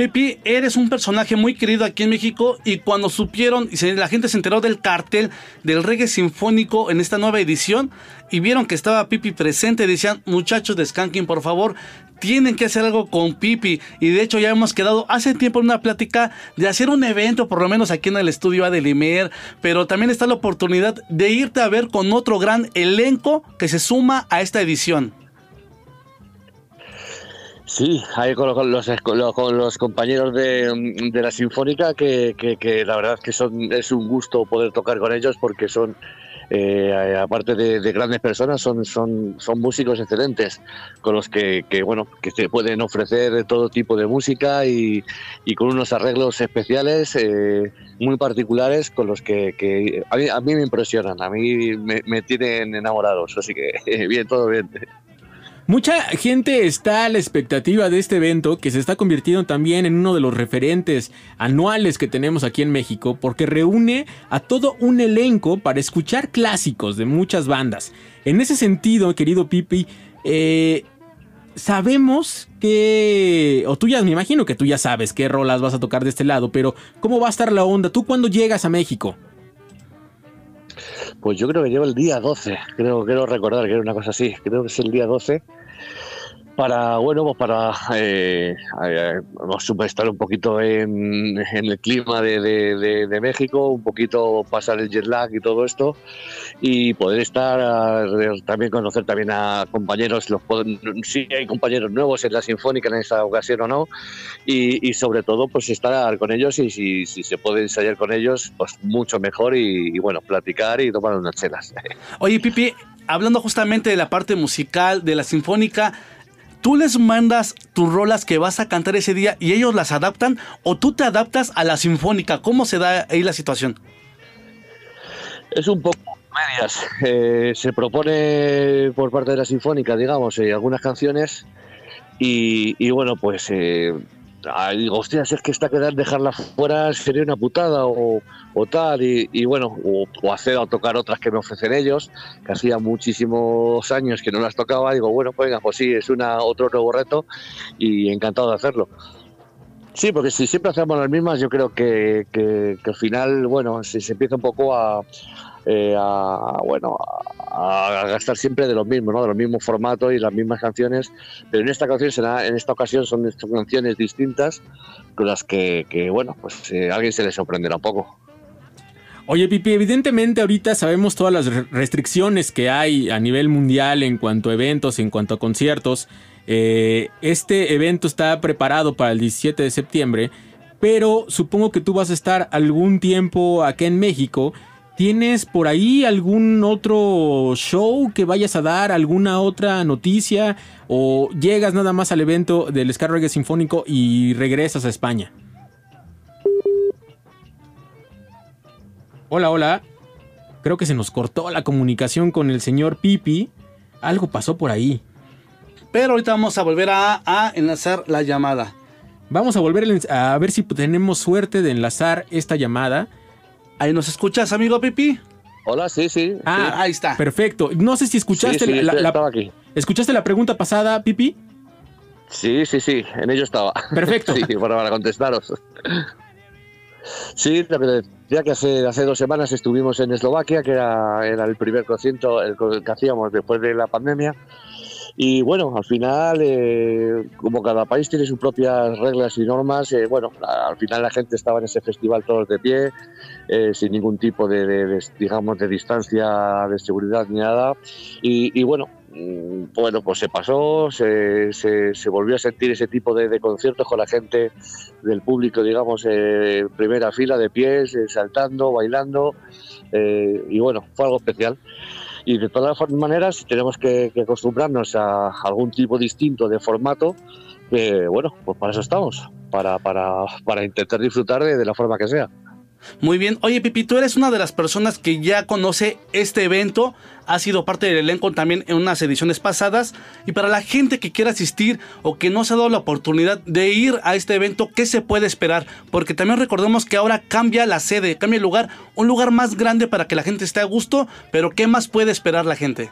Pepi, eres un personaje muy querido aquí en México y cuando supieron y la gente se enteró del cartel del reggae sinfónico en esta nueva edición y vieron que estaba Pipi presente, decían, muchachos de Skanking, por favor, tienen que hacer algo con Pipi. Y de hecho ya hemos quedado hace tiempo en una plática de hacer un evento, por lo menos aquí en el estudio Adelimer, pero también está la oportunidad de irte a ver con otro gran elenco que se suma a esta edición. Sí, ahí con, los, con los- compañeros de, de la Sinfónica, que, la verdad que son, es un gusto poder tocar con ellos porque son, eh, aparte de, de grandes personas, son, son, son músicos excelentes con los que, que, bueno, que se pueden ofrecer todo tipo de música y, con unos arreglos especiales eh, muy particulares con los que, que a, mí, a me impresionan, a mí me, me tienen enamorados, así que bien, todo bien. Mucha gente está a la expectativa de este evento que se está convirtiendo también en uno de los referentes anuales que tenemos aquí en México porque reúne a todo un elenco para escuchar clásicos de muchas bandas. En ese sentido, querido Pipi, eh, sabemos que, o tú ya me imagino que tú ya sabes qué rolas vas a tocar de este lado, pero ¿cómo va a estar la onda? ¿Tú cuándo llegas a México? Pues yo creo que llevo el día 12, creo, quiero recordar que era una cosa así, creo que es el día 12 para, bueno, pues para eh, eh, a estar un poquito en, en el clima de, de- de- de México, un poquito pasar el jet lag y todo esto, y poder estar, eh, también conocer también a compañeros, los si hay compañeros nuevos en la Sinfónica en esta ocasión o no, y, y sobre todo pues estar con ellos y si, si se puede ensayar con ellos, pues mucho mejor y, y, bueno, platicar y tomar unas chelas. Oye, Pipi, hablando justamente de la parte musical, de la sinfónica, ¿tú les mandas tus rolas que vas a cantar ese día y ellos las adaptan o tú te adaptas a la sinfónica? ¿Cómo se da ahí la situación? Es un poco medias. Eh, se propone por parte de la Sinfónica, digamos, eh, algunas canciones y, y bueno, pues eh, ah, digo, hostias, es que esta quedar dejarla fuera sería una putada o, tal y, bueno, o, hacer o tocar otras que me ofrecen ellos, que hacía muchísimos años que no las tocaba, digo, bueno, pues venga, pues sí, es una otro nuevo reto y encantado de hacerlo. Sí, porque si siempre hacemos las mismas, yo creo que al final, bueno, si se empieza un poco a, eh, a, bueno, a, a gastar siempre de los mismos, ¿no? De los mismos formatos y las mismas canciones, pero en esta canción será, en esta ocasión son canciones distintas con las que, que, bueno, pues eh, a alguien se le sorprenderá un poco. Oye, Pipi, evidentemente ahorita sabemos todas las re- restricciones que hay a nivel mundial en cuanto a eventos, en cuanto a conciertos. Eh, este evento está preparado para el 17 de septiembre, pero supongo que tú vas a estar algún tiempo acá en México. ¿Tienes por ahí algún otro show que vayas a dar, alguna otra noticia? ¿O llegas nada más al evento del Sky Reggae Sinfónico y regresas a España? Hola, hola. Creo que se nos cortó la comunicación con el señor Pipi. Algo pasó por ahí. Pero ahorita vamos a volver a, a enlazar la llamada. Vamos a volver a ver si tenemos suerte de enlazar esta llamada. Ahí nos escuchas, amigo Pipi. Hola, sí, sí. Ah, ahí está. Perfecto. No sé si escuchaste Sí, sí, la, la- aquí. ¿Escuchaste la pregunta pasada, Pipi? Sí, sí, sí, en ello estaba. Perfecto. sí, para, para contestaros. Sí, lo que hace, hace dos semanas estuvimos en Eslovaquia, que era, era el primer concierto el que hacíamos después de la pandemia. Y bueno, al final, eh, como cada país tiene sus propias reglas y normas, eh, bueno, al final la gente estaba en ese festival todos de pie, eh, sin ningún tipo de, de- de, digamos, de distancia de seguridad ni nada. Y, y bueno, mm, bueno, pues se pasó, se, se, se volvió a sentir ese tipo de, de conciertos con la gente del público, digamos, eh, en primera fila de pies, eh, saltando, bailando, eh, y bueno, fue algo especial. Y de todas for- maneras tenemos que, que acostumbrarnos a algún tipo distinto de formato, que bueno, pues para eso estamos, para, para, para intentar disfrutar de, de la forma que sea. Muy bien. Oye, Pipi, tú eres una de las personas que ya conoce este evento. Has sido parte del elenco también en unas ediciones pasadas. Y para la gente que quiera asistir o que no se ha dado la oportunidad de ir a este evento, ¿qué se puede esperar? Porque también recordemos que ahora cambia la sede, cambia el lugar. Un lugar más grande para que la gente esté a gusto. Pero ¿qué más puede esperar la gente?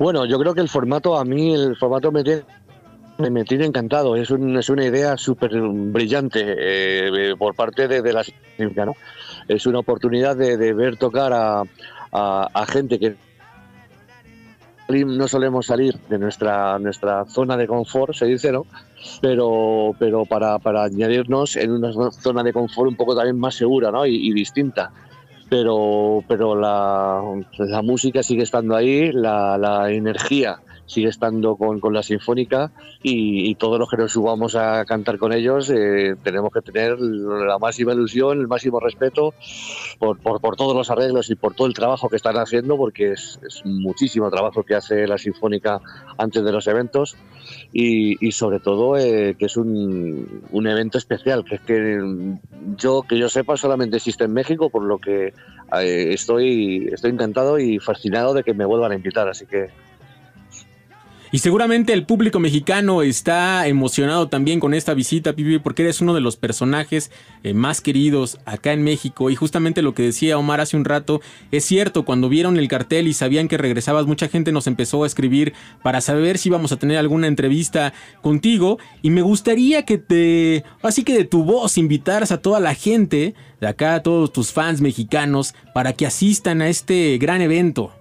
Bueno, yo creo que el formato, a mí el formato me tiene, me tiene encantado. Es, un- es una idea súper brillante eh, por parte de, de la Sinfónica, ¿no? Es una oportunidad de, de ver tocar a, a- a gente que no solemos salir de nuestra, nuestra zona de confort, se dice, ¿no? Pero, pero para, para añadirnos en una zona de confort un poco también más segura, ¿no? Y, y distinta pero pero la, la música sigue estando ahí, la, la energía sigue estando con, con la Sinfónica y, y todos los que nos subamos a cantar con ellos eh, tenemos que tener la máxima ilusión, el máximo respeto por, por, por todos los arreglos y por todo el trabajo que están haciendo, porque es, es muchísimo trabajo que hace la Sinfónica antes de los eventos y, y sobre todo eh, que es un, un evento especial, que es que mm, yo que yo sepa solamente existe en México, por lo que eh, estoy, estoy encantado y fascinado de que me vuelvan a invitar, así que Y seguramente el público mexicano está emocionado también con esta visita, Pipi, porque eres uno de los personajes eh, más queridos acá en México. Y justamente lo que decía Omar hace un rato, es cierto, cuando vieron el cartel y sabían que regresabas, mucha gente nos empezó a escribir para saber si íbamos a tener alguna entrevista contigo. Y me gustaría que te, así que de tu voz, invitaras a toda la gente de acá, a todos tus fans mexicanos, para que asistan a este gran evento.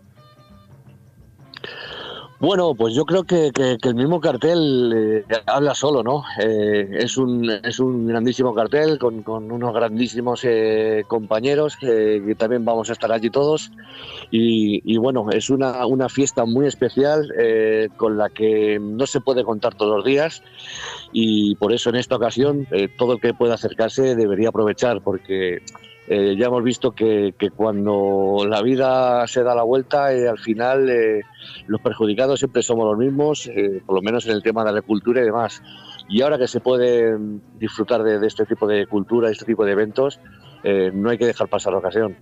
Bueno, pues yo creo que, el mismo cartel eh, habla solo, ¿no? Eh, es, un, es un grandísimo cartel con, con unos grandísimos eh, compañeros que, que también vamos a estar allí todos. Y, y bueno, es una, una fiesta muy especial eh, con la que no se puede contar todos los días y por eso en esta ocasión eh, todo el que pueda acercarse debería aprovechar porque eh, ya hemos visto que, cuando la vida se da la vuelta, eh, al final eh, los perjudicados siempre somos los mismos, eh, por lo menos en el tema de la cultura y demás. Y ahora que se puede disfrutar de, de este tipo de cultura, de este tipo de eventos, no hay que dejar pasar la ocasión.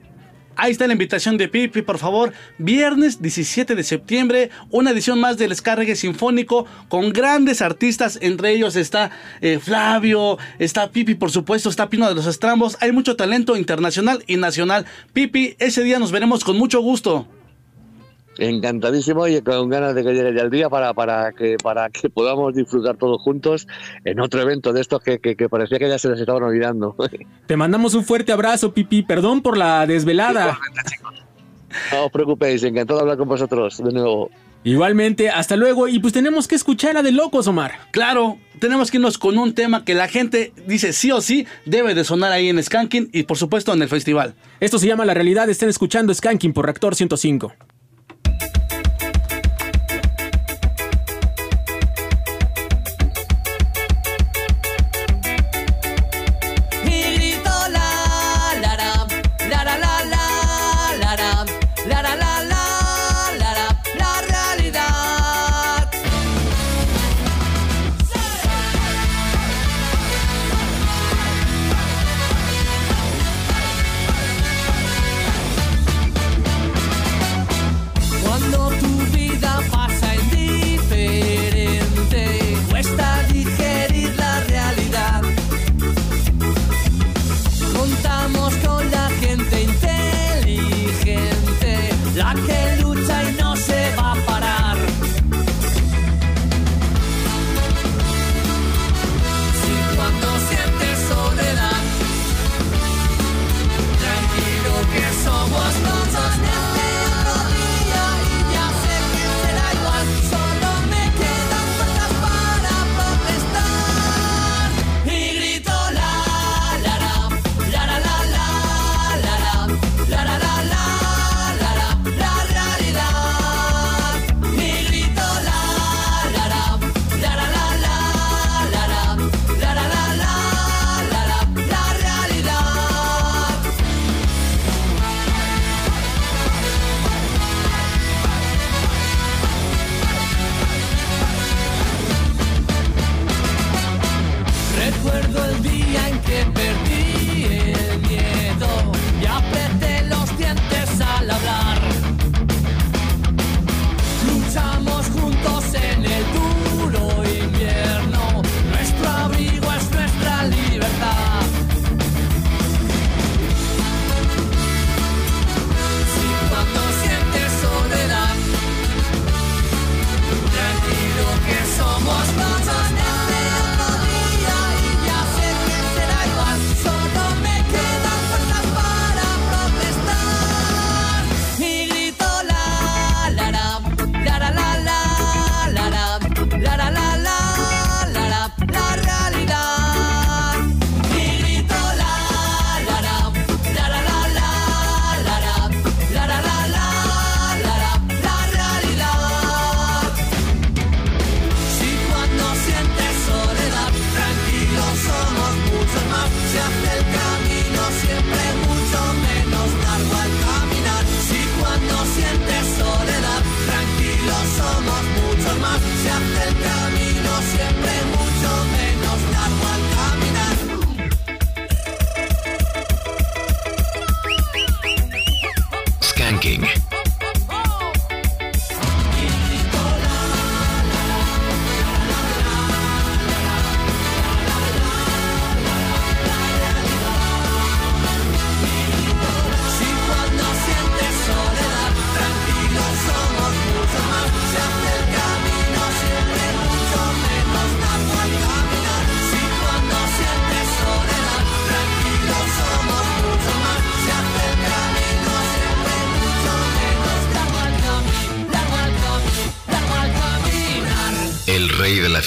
Ahí está la invitación de Pipi, por favor. Viernes 17 de septiembre, una edición más del Descargue Sinfónico con grandes artistas. Entre ellos está eh, Flavio, está Pipi, por supuesto, está Pino de los Estrambos. Hay mucho talento internacional y nacional. Pipi, ese día nos veremos con mucho gusto. Encantadísimo y con ganas de que llegue ya el día para, para, que, para que podamos disfrutar todos juntos en otro evento de estos que, que- que parecía que ya se les estaban olvidando. Te mandamos un fuerte abrazo, Pipi. Perdón por la desvelada. No os preocupéis, encantado de hablar con vosotros de nuevo. Igualmente, hasta luego. Y pues tenemos que escuchar a De Locos, Omar. Claro, tenemos que irnos con un tema que la gente dice sí o sí debe de sonar ahí en Skanking y por supuesto en el festival. Esto se llama La Realidad. Están escuchando Skanking por Reactor 105.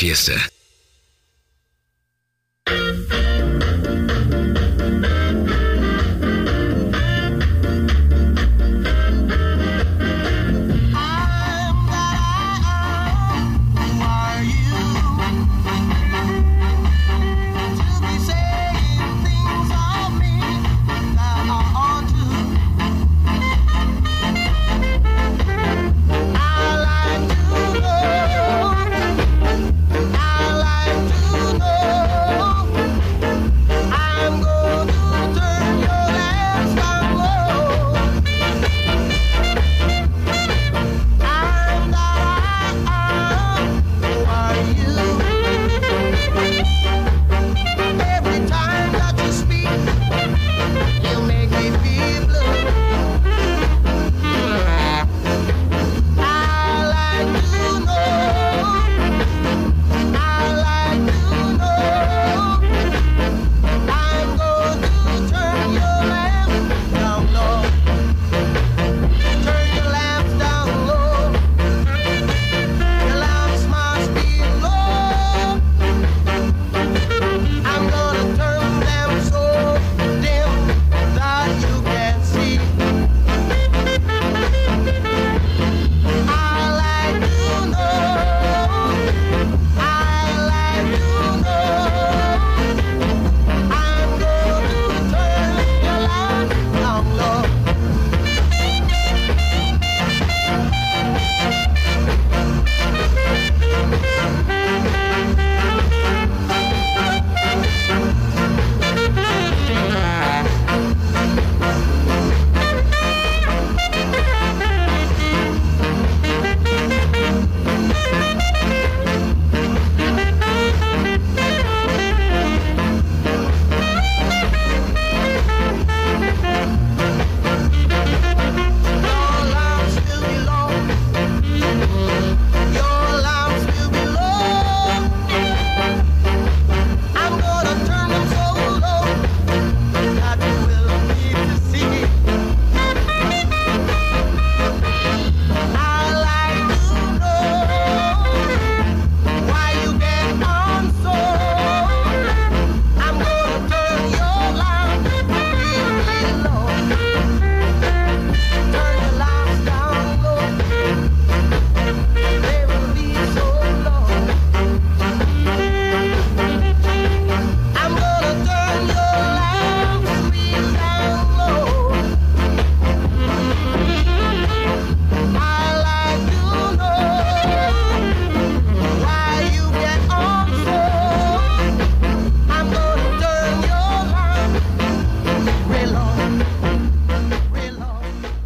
Fiesta.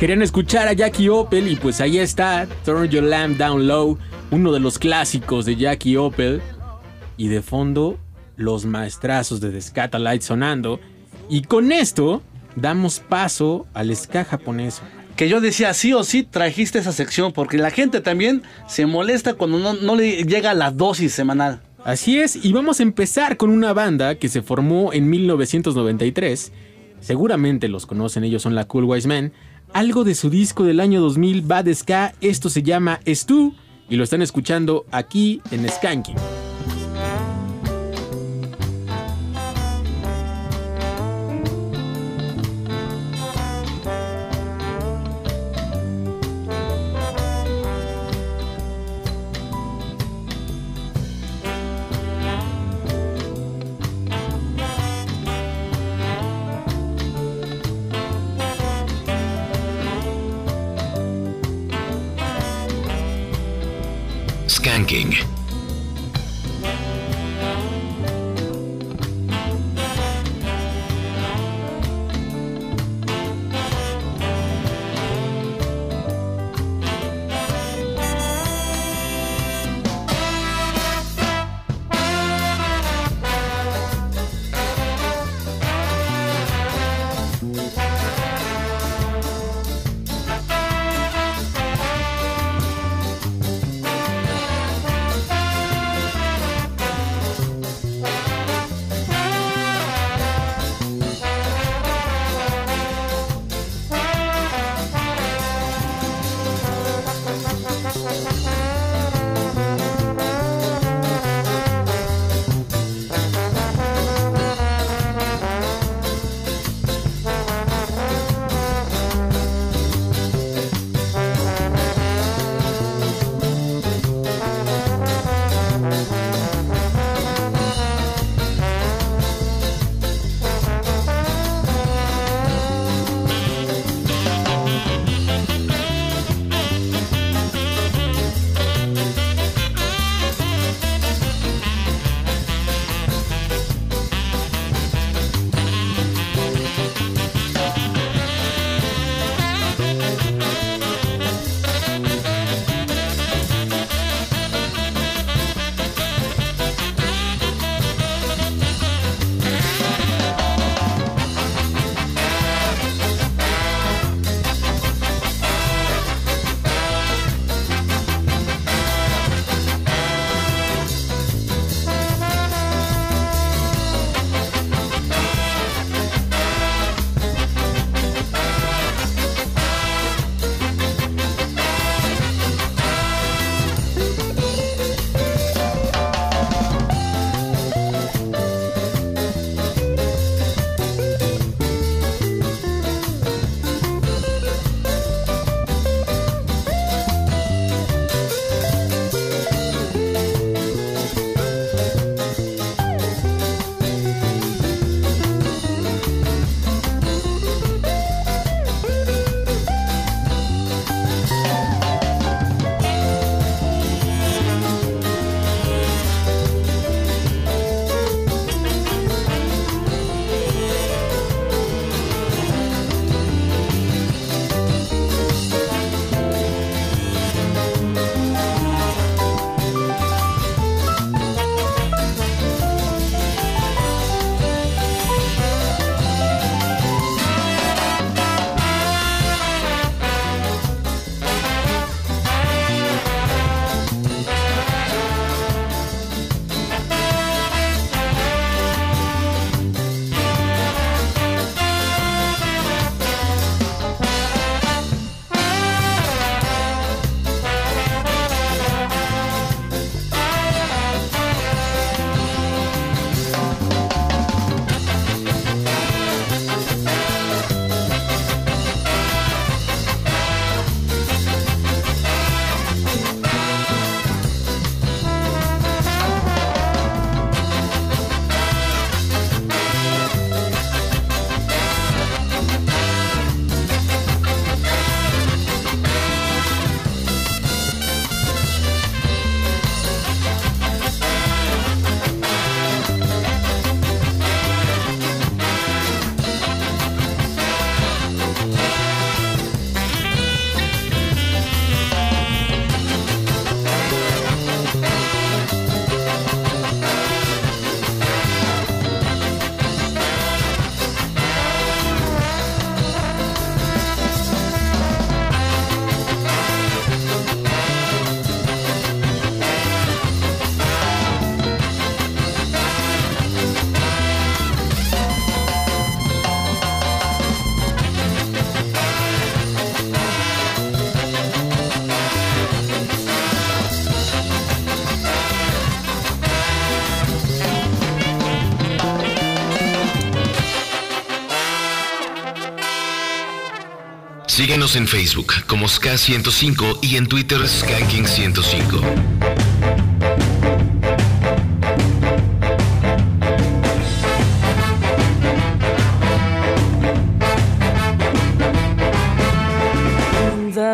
Querían escuchar a Jackie Opel y pues ahí está, Turn Your Lamp Down Low, uno de los clásicos de Jackie Opel. Y de fondo, los maestrazos de The Scatalight sonando. Y con esto, damos paso al ska japonés. Que yo decía, sí o sí trajiste esa sección, porque la gente también se molesta cuando no, no le llega la dosis semanal. Así es, y vamos a empezar con una banda que se formó en 1993. Seguramente los conocen, ellos son la Cool Wise Men. Algo de su disco del año 2000, Bad Ska, esto se llama Stu, y lo están escuchando aquí en Skanking. thinking. Síguenos en Facebook como SK105 y en Twitter SkyKing105.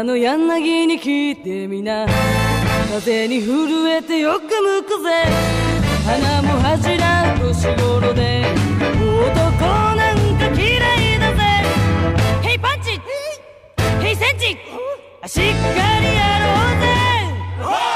の柳に聞いてみな風に震えてよく向くぜ花も恥じらう年頃で男センチ。しっかりやろうぜ。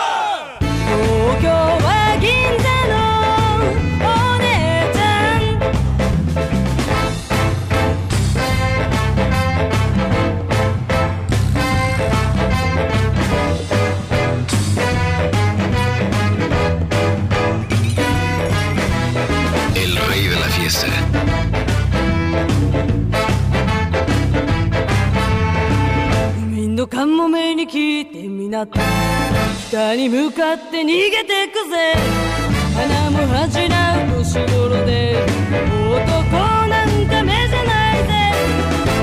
なって北に向かって逃げてくぜ。花も恥じらう年頃で。男なんか目じゃないぜ。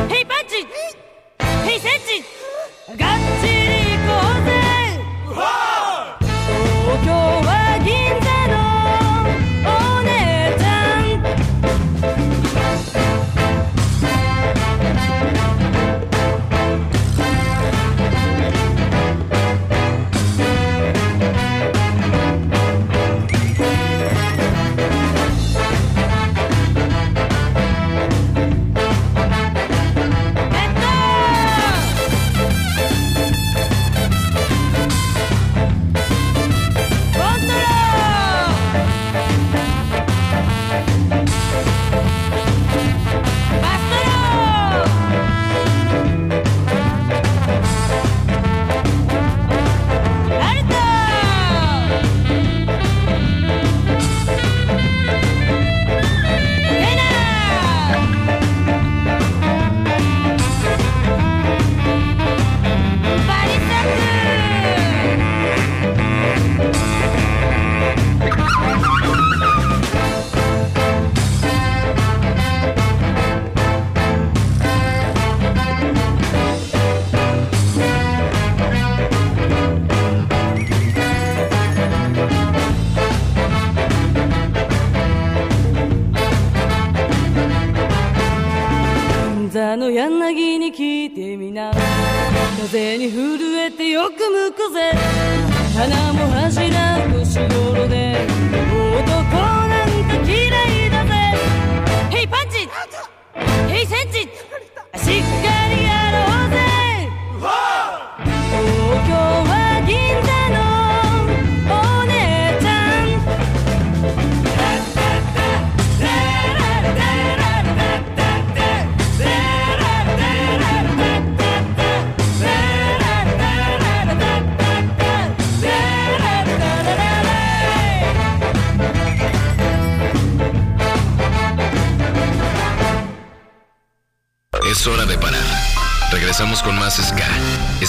ヘイパッチ。ヘイセッチ。の柳に聞いてみな。風に振る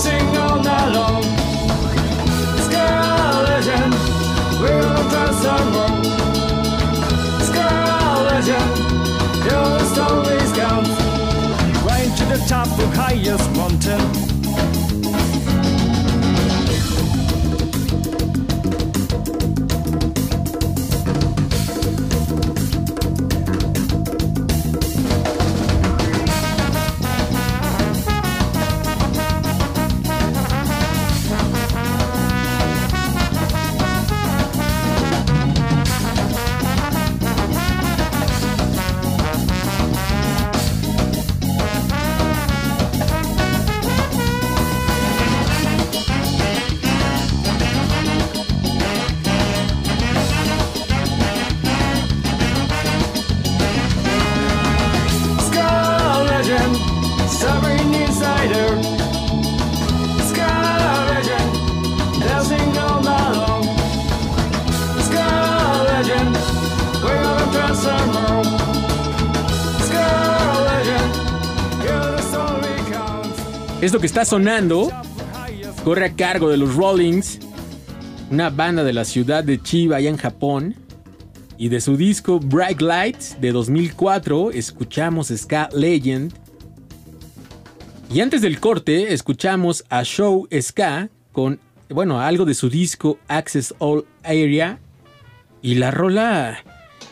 sing all night long. Sky legend, we're gonna dance and roll. Sky legend, your stories count. Right to the top of highest mountain. Que está sonando corre a cargo de los Rollings, una banda de la ciudad de Chiba, allá en Japón. Y de su disco Bright Lights de 2004 escuchamos Ska Legend. Y antes del corte escuchamos a Show Ska con, bueno, algo de su disco Access All Area. Y la rola,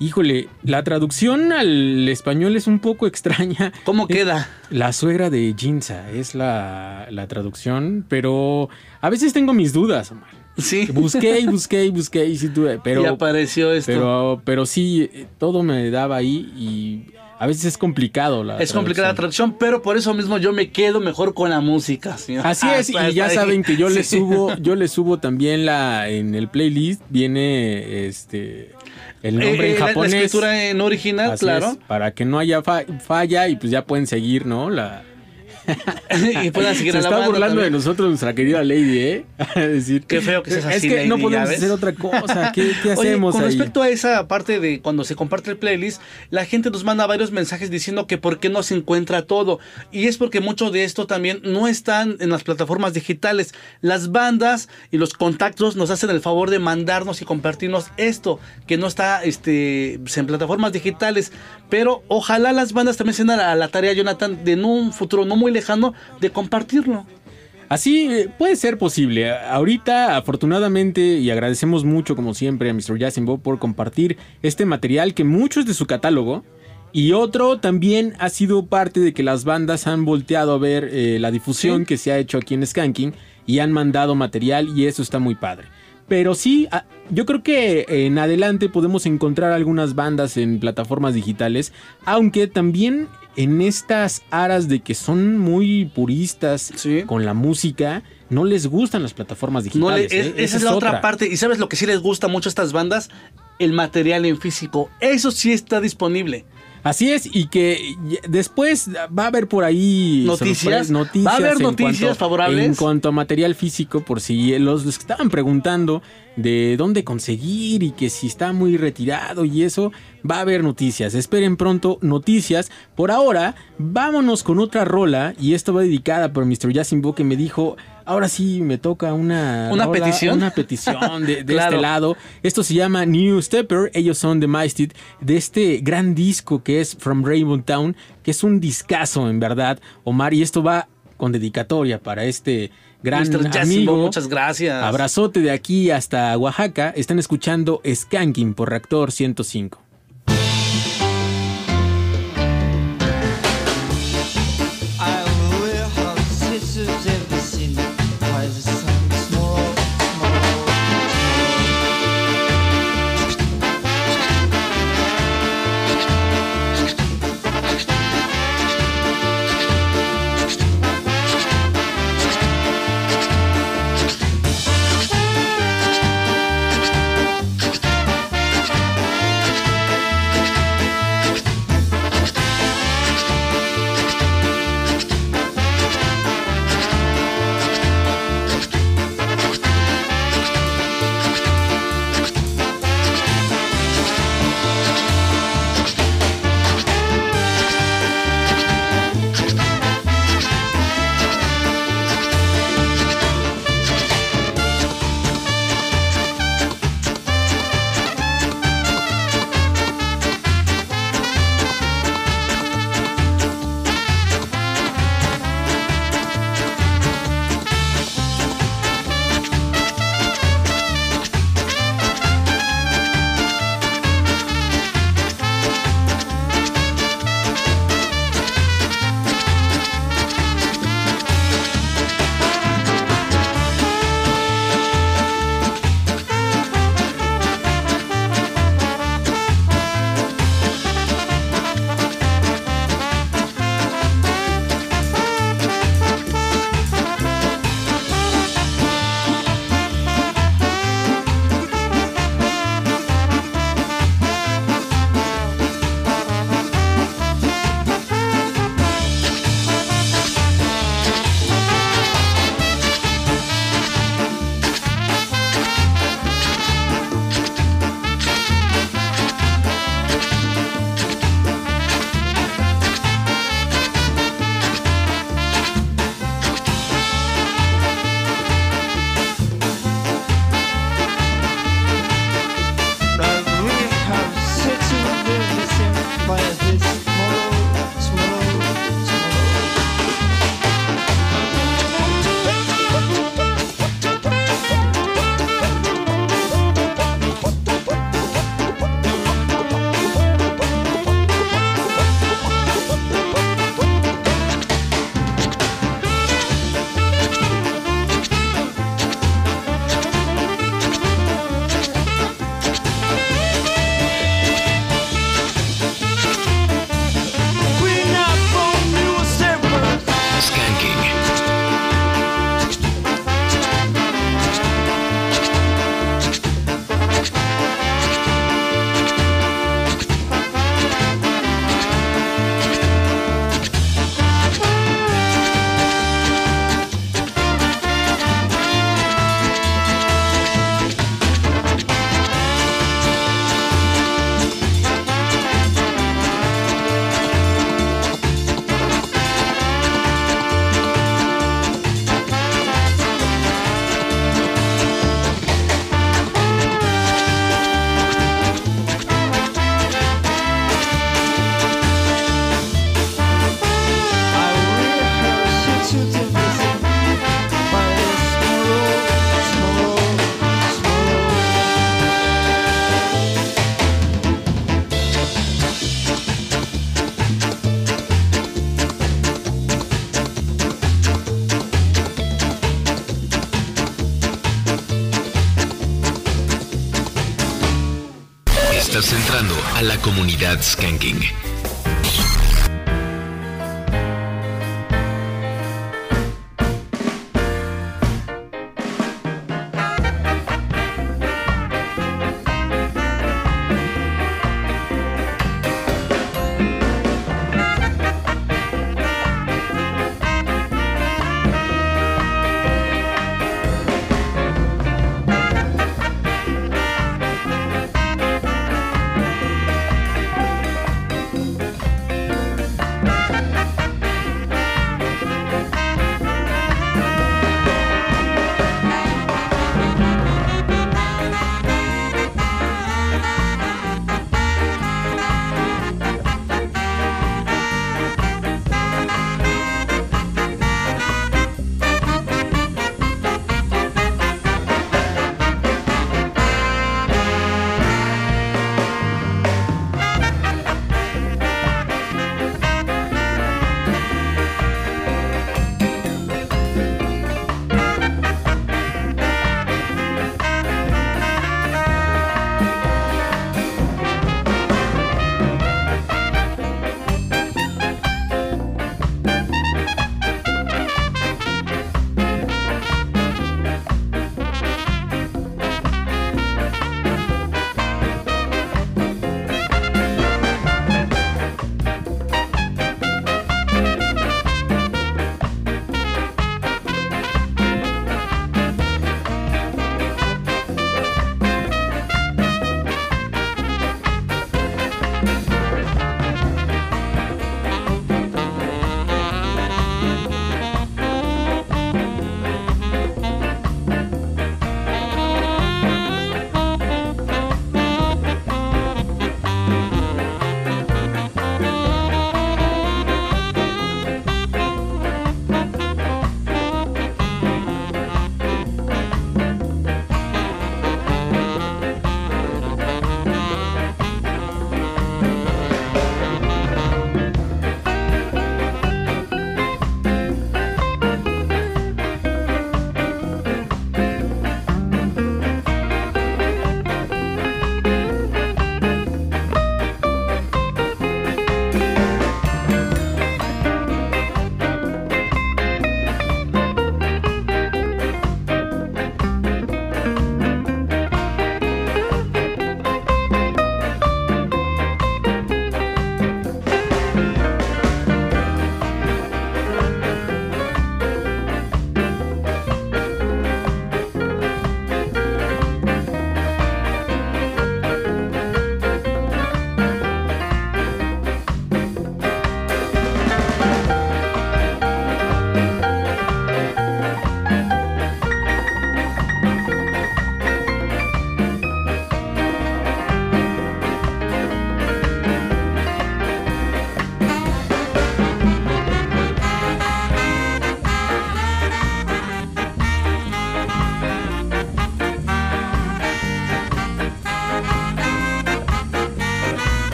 híjole, la traducción al español es un poco extraña. ¿Cómo queda? La suegra de Jinza es la, la traducción, pero a veces tengo mis dudas, Omar. Sí. Busqué y busqué y busqué y sí tuve, pero... Y apareció esto. Pero, pero sí, eh, todo me daba ahí y a veces es complicado la Es complicada la traducción, pero por eso mismo yo me quedo mejor con la música. ¿sí? Así es, y Hasta- ya saben que yo le Sí. subo, yo le subo también la en el playlist viene este el nombre Eh, en eh, la- japonés. La escritura en original, claro. es, para que no haya fa- falla y pues ya pueden seguir, ¿no? La y puedan seguir Se a la está burlando de nosotros nuestra querida Lady, ¿eh? decir, Qué feo que seas Es así, que Lady, no podemos hacer otra cosa. ¿Qué, qué Oye, hacemos con ahí? respecto a esa parte de cuando se comparte el playlist, la gente nos manda varios mensajes diciendo que por qué no se encuentra todo. Y es porque mucho de esto también no están en las plataformas digitales. Las bandas y los contactos nos hacen el favor de mandarnos y compartirnos esto, que no está este, en plataformas digitales. Pero ojalá las bandas también se den a la, a la tarea, Jonathan, de en un futuro no muy lejano, de compartirlo. Así eh, puede ser posible. Ahorita, afortunadamente, y agradecemos mucho, como siempre, a Mr. Jasimbo por compartir este material que mucho es de su catálogo. Y otro también ha sido parte de que las bandas han volteado a ver eh, la difusión Sí. que se ha hecho aquí en Skanking y han mandado material y eso está muy padre. Pero sí, ah, yo creo que en adelante podemos encontrar algunas bandas en plataformas digitales, aunque también en estas aras de que son muy puristas con la música, no les gustan las plataformas No le- digitales. es- ¿eh? esa es la otra parte. ¿Y sabes lo que sí les gusta mucho a estas bandas? El material en físico. Eso sí está disponible. Así es, y que después va a haber por ahí ¿Noticias? noticias ¿Va a haber noticias cuanto- favorables? En cuanto a material físico, por si los, los que estaban preguntando de dónde conseguir y que si está muy retirado y eso, va a haber noticias. Esperen pronto noticias. Por ahora, vámonos con otra rola y esto va dedicada por Mr. Jasimbo que me dijo, ahora sí me toca una... ¿Una rola, petición? Una petición de, de Claro. este lado. Esto se llama New Stepper, ellos son The Maested, de este gran disco que es From Rainbow Town, que es un discazo en verdad, Omar, y esto va con dedicatoria para este gran Mr. Amigo. muchas gracias. Abrazote de aquí hasta Oaxaca. Están escuchando Skanking por Reactor 105. La comunidad Skanking.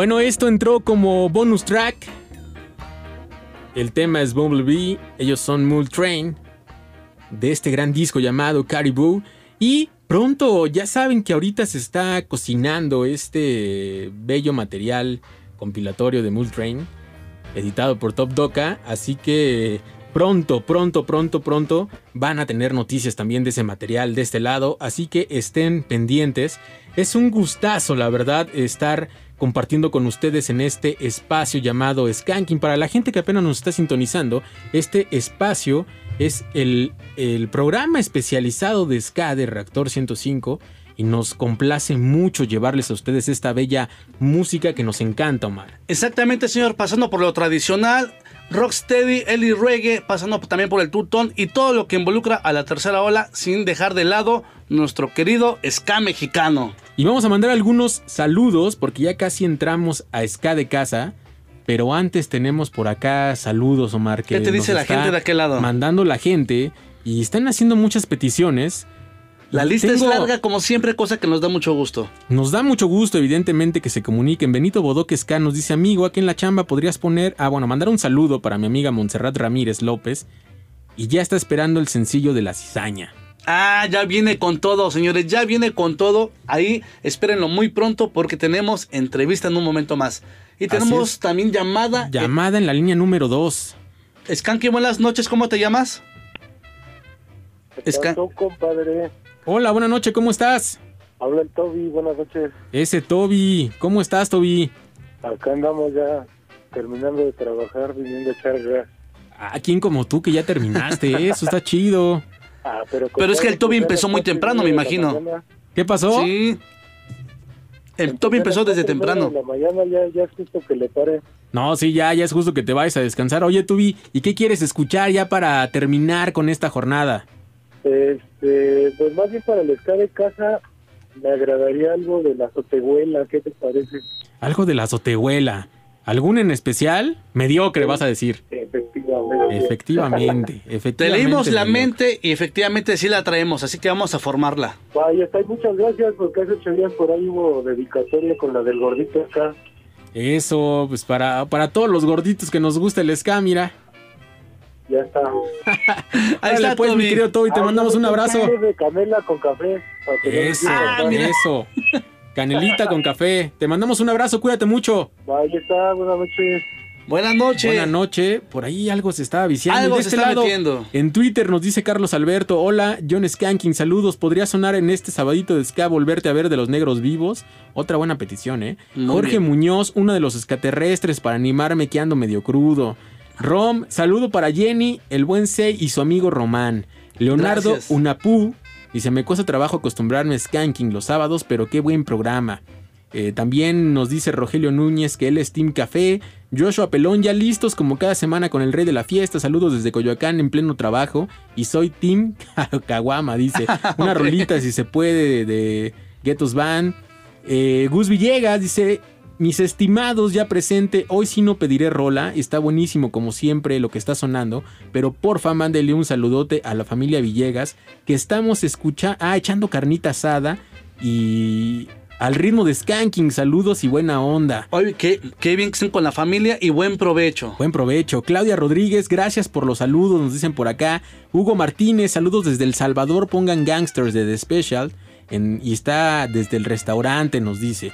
Bueno, esto entró como bonus track. El tema es Bumblebee, ellos son Mule Train, de este gran disco llamado Caribou. Y pronto, ya saben que ahorita se está cocinando este bello material compilatorio de Mule Train, editado por Top Doca. Así que pronto, pronto, pronto, pronto van a tener noticias también de ese material de este lado. Así que estén pendientes. Es un gustazo, la verdad, estar compartiendo con ustedes en este espacio llamado Skanking. Para la gente que apenas nos está sintonizando, este espacio es el, programa especializado de Ska de Reactor 105 y nos complace mucho llevarles a ustedes esta bella música que nos encanta, Omar. Exactamente, señor, pasando por lo tradicional, rocksteady, Ellie Reggae, pasando también por el tutón y todo lo que involucra a la tercera ola, sin dejar de lado nuestro querido ska mexicano. Y vamos a mandar algunos saludos porque ya casi entramos a Ska de casa. Pero antes tenemos por acá saludos, Omar. Que ¿Qué te dice la gente de aquel lado? Mandando la gente y están haciendo muchas peticiones. La lista es larga como siempre, cosa que nos da mucho gusto. Nos da mucho gusto, evidentemente, que se comuniquen. Benito Bodoque Ska nos dice, amigo, aquí en la chamba podrías poner, ah, bueno, mandar un saludo para mi amiga Montserrat Ramírez López. Y ya está esperando el sencillo de la cizaña. Ah, ya viene con todo, señores, ya viene con todo. Ahí espérenlo muy pronto porque tenemos entrevista en un momento más. Y tenemos también llamada. Llamada en la línea número 2. Skanky, buenas noches, ¿cómo te llamas? Skan- compadre? Hola, buenas noches, ¿cómo estás? Habla el Toby, buenas noches. Ese Toby, ¿cómo estás, Toby? Acá andamos ya terminando de trabajar, viniendo a echar gas. Ah, ¿quién como tú que ya terminaste? Eso está chido. Ah, pero, Pero es que el Toby empezó muy temprano, me imagino. ¿Qué pasó? Sí. El Toby empezó desde temprano. De la mañana ya, ya es justo que le pare. No, sí, ya, ya es justo que te vayas a descansar. Oye, Toby, ¿y qué quieres escuchar ya para terminar con esta jornada? Este, pues más bien para el ska de casa, me agradaría algo de la azotehuela, ¿qué te parece? Algo de la azotehuela. ¿Algún en especial? Mediocre, vas a decir. Efectivamente. Efectivamente, Te efectivamente. leímos la mediocre. mente y efectivamente sí la traemos, así que vamos a formarla. Vaya, está, muchas gracias porque hace ocho días por ahí hubo dedicatoria con la del gordito acá. Eso, pues para, para todos los gorditos que nos gusta el ska, mira. Ya está. Ahí está, pues, mi querido Toby, te mandamos un abrazo. de canela con café. Eso, eso. Canelita con café. Te mandamos un abrazo, cuídate mucho. Vaya, está, buenas noches. Buenas noches. Buenas noches. Por ahí algo se estaba viciando. Algo de se este está lado, metiendo. En Twitter nos dice Carlos Alberto, hola, John Skanking, saludos. ¿Podría sonar en este sabadito de ska volverte a ver de los negros vivos? Otra buena petición, ¿eh? Muy Jorge bien. Muñoz, uno de los extraterrestres para animarme que ando medio crudo. Rom, saludo para Jenny, el buen Sei y su amigo Román. Leonardo Gracias. Unapú, dice, me cuesta trabajo acostumbrarme a Skanking los sábados, pero qué buen programa. Eh, también nos dice Rogelio Núñez que él es Team Café. Joshua Pelón, ya listos como cada semana con el rey de la fiesta. Saludos desde Coyoacán en pleno trabajo. Y soy Team Caguama, dice. Una rolita si se puede de, Ghettos Band. Eh, Gus Villegas dice. Mis estimados ya presente, hoy sí no pediré rola, está buenísimo como siempre lo que está sonando, pero porfa mándele un saludote a la familia Villegas, que estamos escuchando, ah, echando carnita asada y al ritmo de Skanking, saludos y buena onda. Oye, qué, qué bien que estén con la familia y buen provecho. Buen provecho. Claudia Rodríguez, gracias por los saludos, nos dicen por acá. Hugo Martínez, saludos desde El Salvador, pongan Gangsters de The Special. en- y está desde el restaurante, nos dice.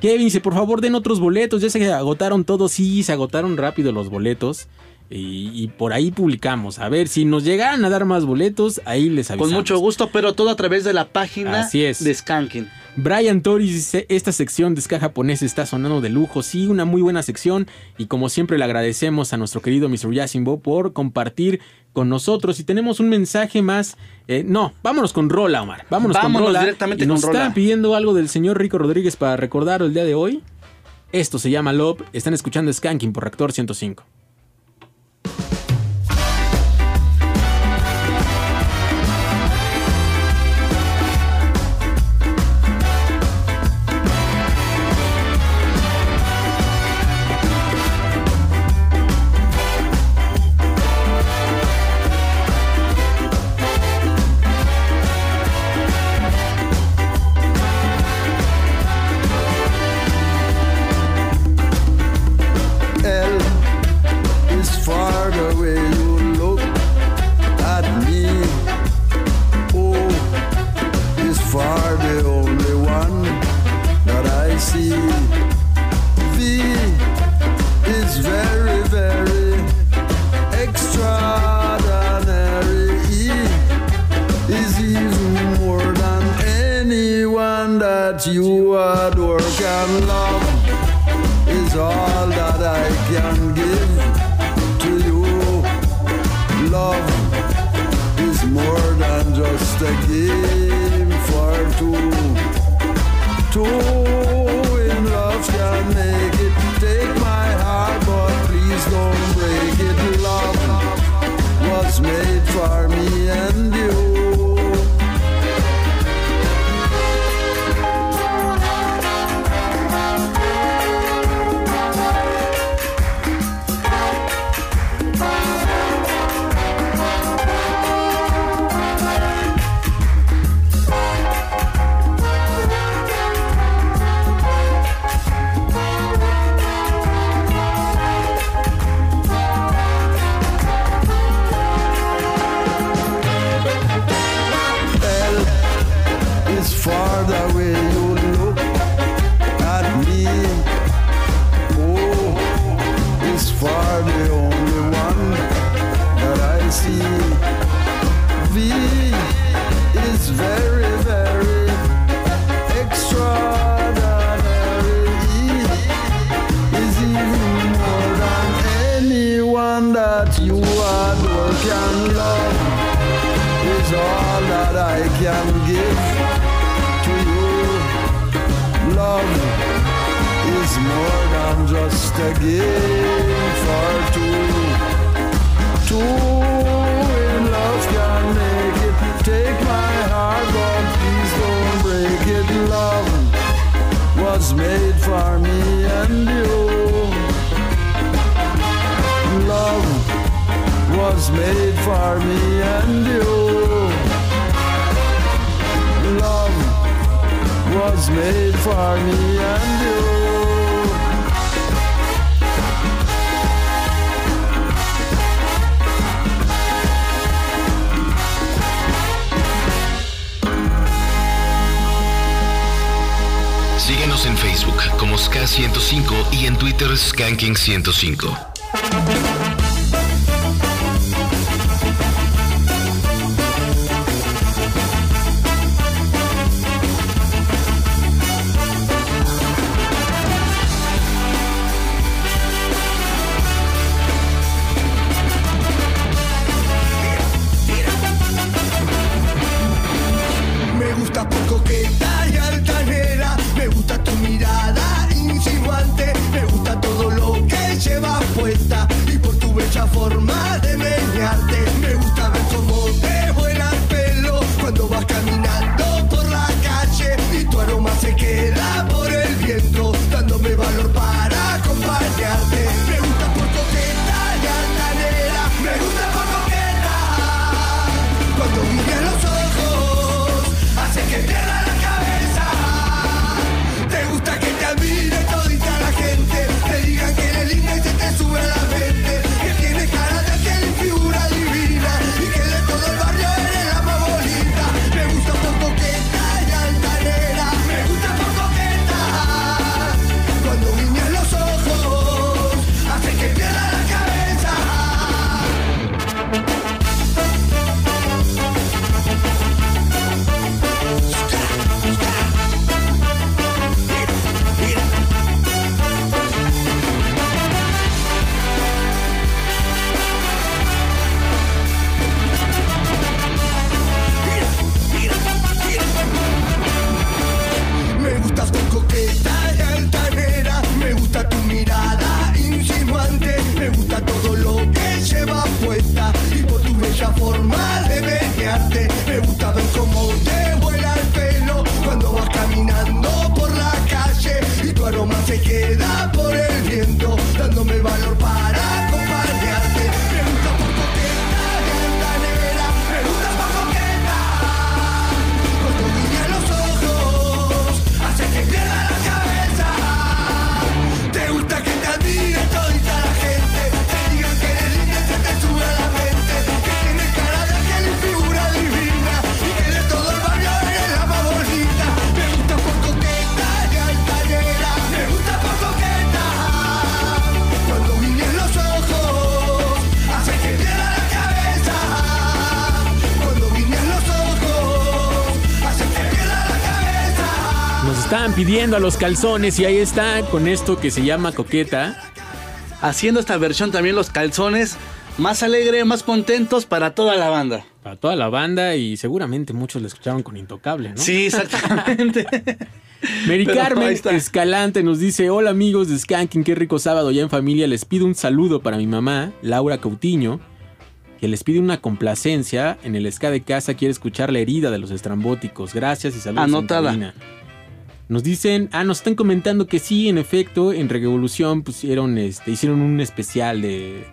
Kevin dice, por favor den otros boletos, ya se agotaron todos, sí, se agotaron rápido los boletos. Y, y por ahí publicamos. A ver, si nos llegaran a dar más boletos, ahí les avisamos. Con mucho gusto, pero todo a través de la página Así es. de Skanking. Brian Torres dice, esta sección de ska japonés está sonando de lujo. Sí, una muy buena sección. Y como siempre le agradecemos a nuestro querido Mr. Yasimbo por compartir con nosotros. Y tenemos un mensaje más. eh, no, vámonos con Rola, Omar. Vámonos, Vámonos con Rola. directamente y nos con Rola. están pidiendo algo del señor Rico Rodríguez para recordar el día de hoy. Esto se llama Love. Están escuchando Skanking por Reactor 105. Skanking105. Pidiendo a los calzones y ahí está con esto que se llama coqueta. Haciendo esta versión también los calzones más alegre, más contentos para toda la banda. A toda la banda y seguramente muchos le escucharon con Intocable, ¿no? Sí, exactamente. Mary Pero Carmen. Escalante nos dice, hola amigos de Skanking, qué rico sábado ya en familia, les pido un saludo para mi mamá, Laura Cautiño, que les pide una complacencia, en el ska de casa quiere escuchar la herida de los estrambóticos, gracias y saludos. Anotada. cabina". Nos dicen, ah, nos están comentando que sí, en efecto, en Revolución pusieron, este, hicieron un especial de,